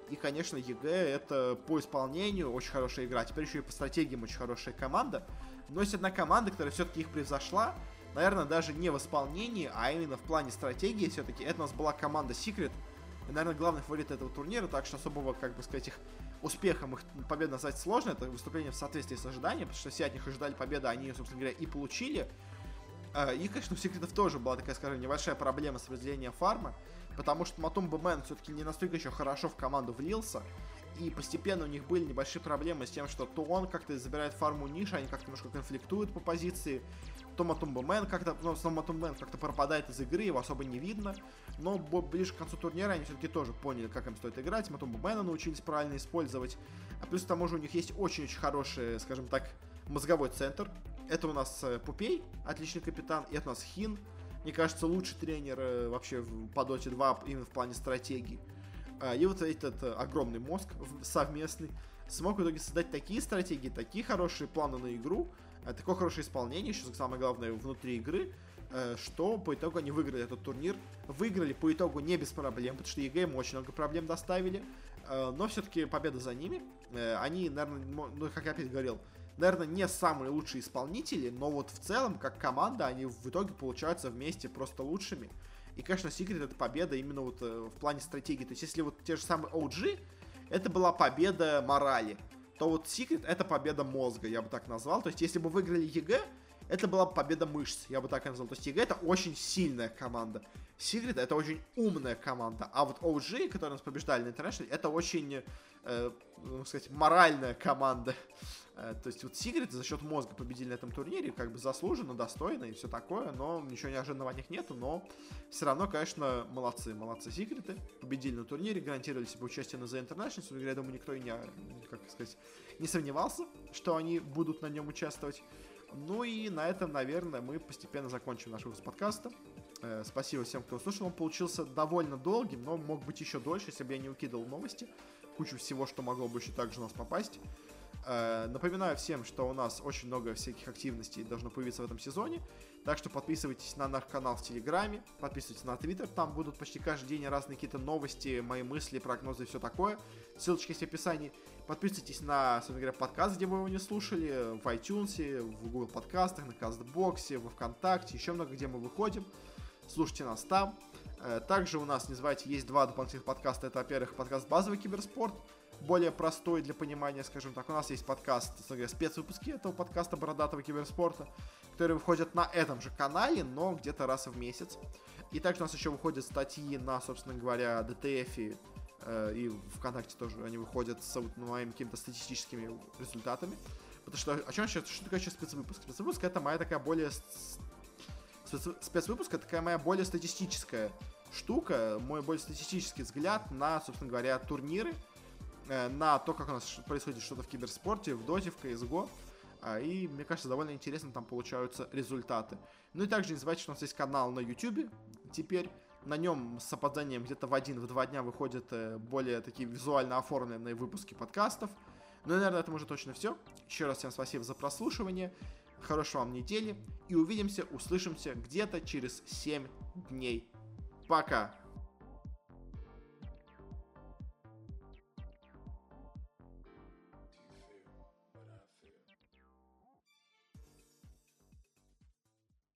И, конечно, EG это по исполнению очень хорошая игра. Теперь еще и по стратегиям очень хорошая команда. Но есть одна команда, которая все-таки их превзошла. Наверное, даже не в исполнении, а именно в плане стратегии все-таки. Это у нас была команда Secret. И, наверное, главный фаворит этого турнира, так что особого, как бы сказать, их успехом их победу назвать сложно, это выступление в соответствии с ожиданиями, потому что все от них ожидали победы, они ее, собственно говоря, и получили. А, и, конечно, у секретов тоже была такая, скажем, небольшая проблема с разделением фарма, потому что MATUMBAMAN все-таки не настолько еще хорошо в команду влился, и постепенно у них были небольшие проблемы с тем, что то он как-то забирает фарм у Ниши, они как-то немножко конфликтуют по позиции, то MATUMBAMAN как-то, ну, снова MATUMBAMAN как-то пропадает из игры, его особо не видно. Но ближе к концу турнира они все-таки тоже поняли, как им стоит играть. Матумба Мэна научились правильно использовать. А плюс к тому же у них есть очень-очень хороший, скажем так, мозговой центр. Это у нас э, Пупей, отличный капитан, и это у нас Хин. Мне кажется, лучший тренер э, вообще по Dota 2 именно в плане стратегии. А, и вот этот э, огромный мозг совместный смог в итоге создать такие стратегии, такие хорошие планы на игру, такое хорошее исполнение, еще самое главное, внутри игры, что по итогу они выиграли этот турнир. Выиграли по итогу не без проблем, потому что EG им очень много проблем доставили. Но все-таки победа за ними. Они, наверное, ну, как я опять говорил, наверное, не самые лучшие исполнители, но вот в целом, как команда, они в итоге получаются вместе просто лучшими. И, конечно, Secret это победа именно вот в плане стратегии. То есть, если вот те же самые OG, это была победа морали то вот Secret это победа мозга, я бы так назвал. То есть, если бы выиграли EG, это была победа мышц, я бы так назвал. То есть EG это очень сильная команда. Сигрид это очень умная команда, а вот OG, которые нас побеждали на International, это очень, э, ну, сказать, моральная команда. Э, то есть вот Сигрид за счет мозга победили на этом турнире, как бы заслуженно, достойно и все такое, но ничего неожиданного о них нету, но все равно, конечно, молодцы, молодцы Сигриды, победили на турнире, гарантировали себе участие на The International, я думаю, никто и не, как сказать, не сомневался, что они будут на нем участвовать. Ну и на этом, наверное, мы постепенно закончим наш выпуск подкаста. Э, спасибо всем, кто слушал. Он получился довольно долгим, но мог быть еще дольше, если бы я не укидывал новости. Кучу всего, что могло бы еще также у нас попасть. Э, напоминаю всем, что у нас очень много всяких активностей должно появиться в этом сезоне. Так что подписывайтесь на наш канал в Телеграме, подписывайтесь на Твиттер, там будут почти каждый день разные какие-то новости, мои мысли, прогнозы и все такое. Ссылочки есть в описании. Подписывайтесь на, собственно говоря, подкаст, где вы его не слушали, в iTunes, в Google подкастах, на Кастбоксе, во Вконтакте, еще много где мы выходим. Слушайте нас там. Э, также у нас, не забывайте, есть два дополнительных подкаста. Это, во-первых, подкаст «Базовый киберспорт», более простой для понимания, скажем так. У нас есть подкаст, спецвыпуски этого подкаста «Бородатого киберспорта», которые выходят на этом же канале, но где-то раз в месяц. И также у нас еще выходят статьи на, собственно говоря, DTF э, и ВКонтакте тоже они выходят с вот, моими какими-то статистическими результатами. Потому что, о чем сейчас, что такое сейчас спецвыпуск? Спецвыпуск это моя такая более... Спецвыпуск это такая моя более статистическая штука, мой более статистический взгляд на, собственно говоря, турниры, на то, как у нас происходит что-то в киберспорте, в доте, в CSGO. А, и, мне кажется, довольно интересно там получаются результаты. Ну и также не забывайте, что у нас есть канал на YouTube теперь. На нем с опозданием где-то в один, в два дня выходят э, более такие визуально оформленные выпуски подкастов. Ну и, наверное, это уже точно все. Еще раз всем спасибо за прослушивание. Хорошей вам недели. И увидимся, услышимся где-то через 7 дней. Пока!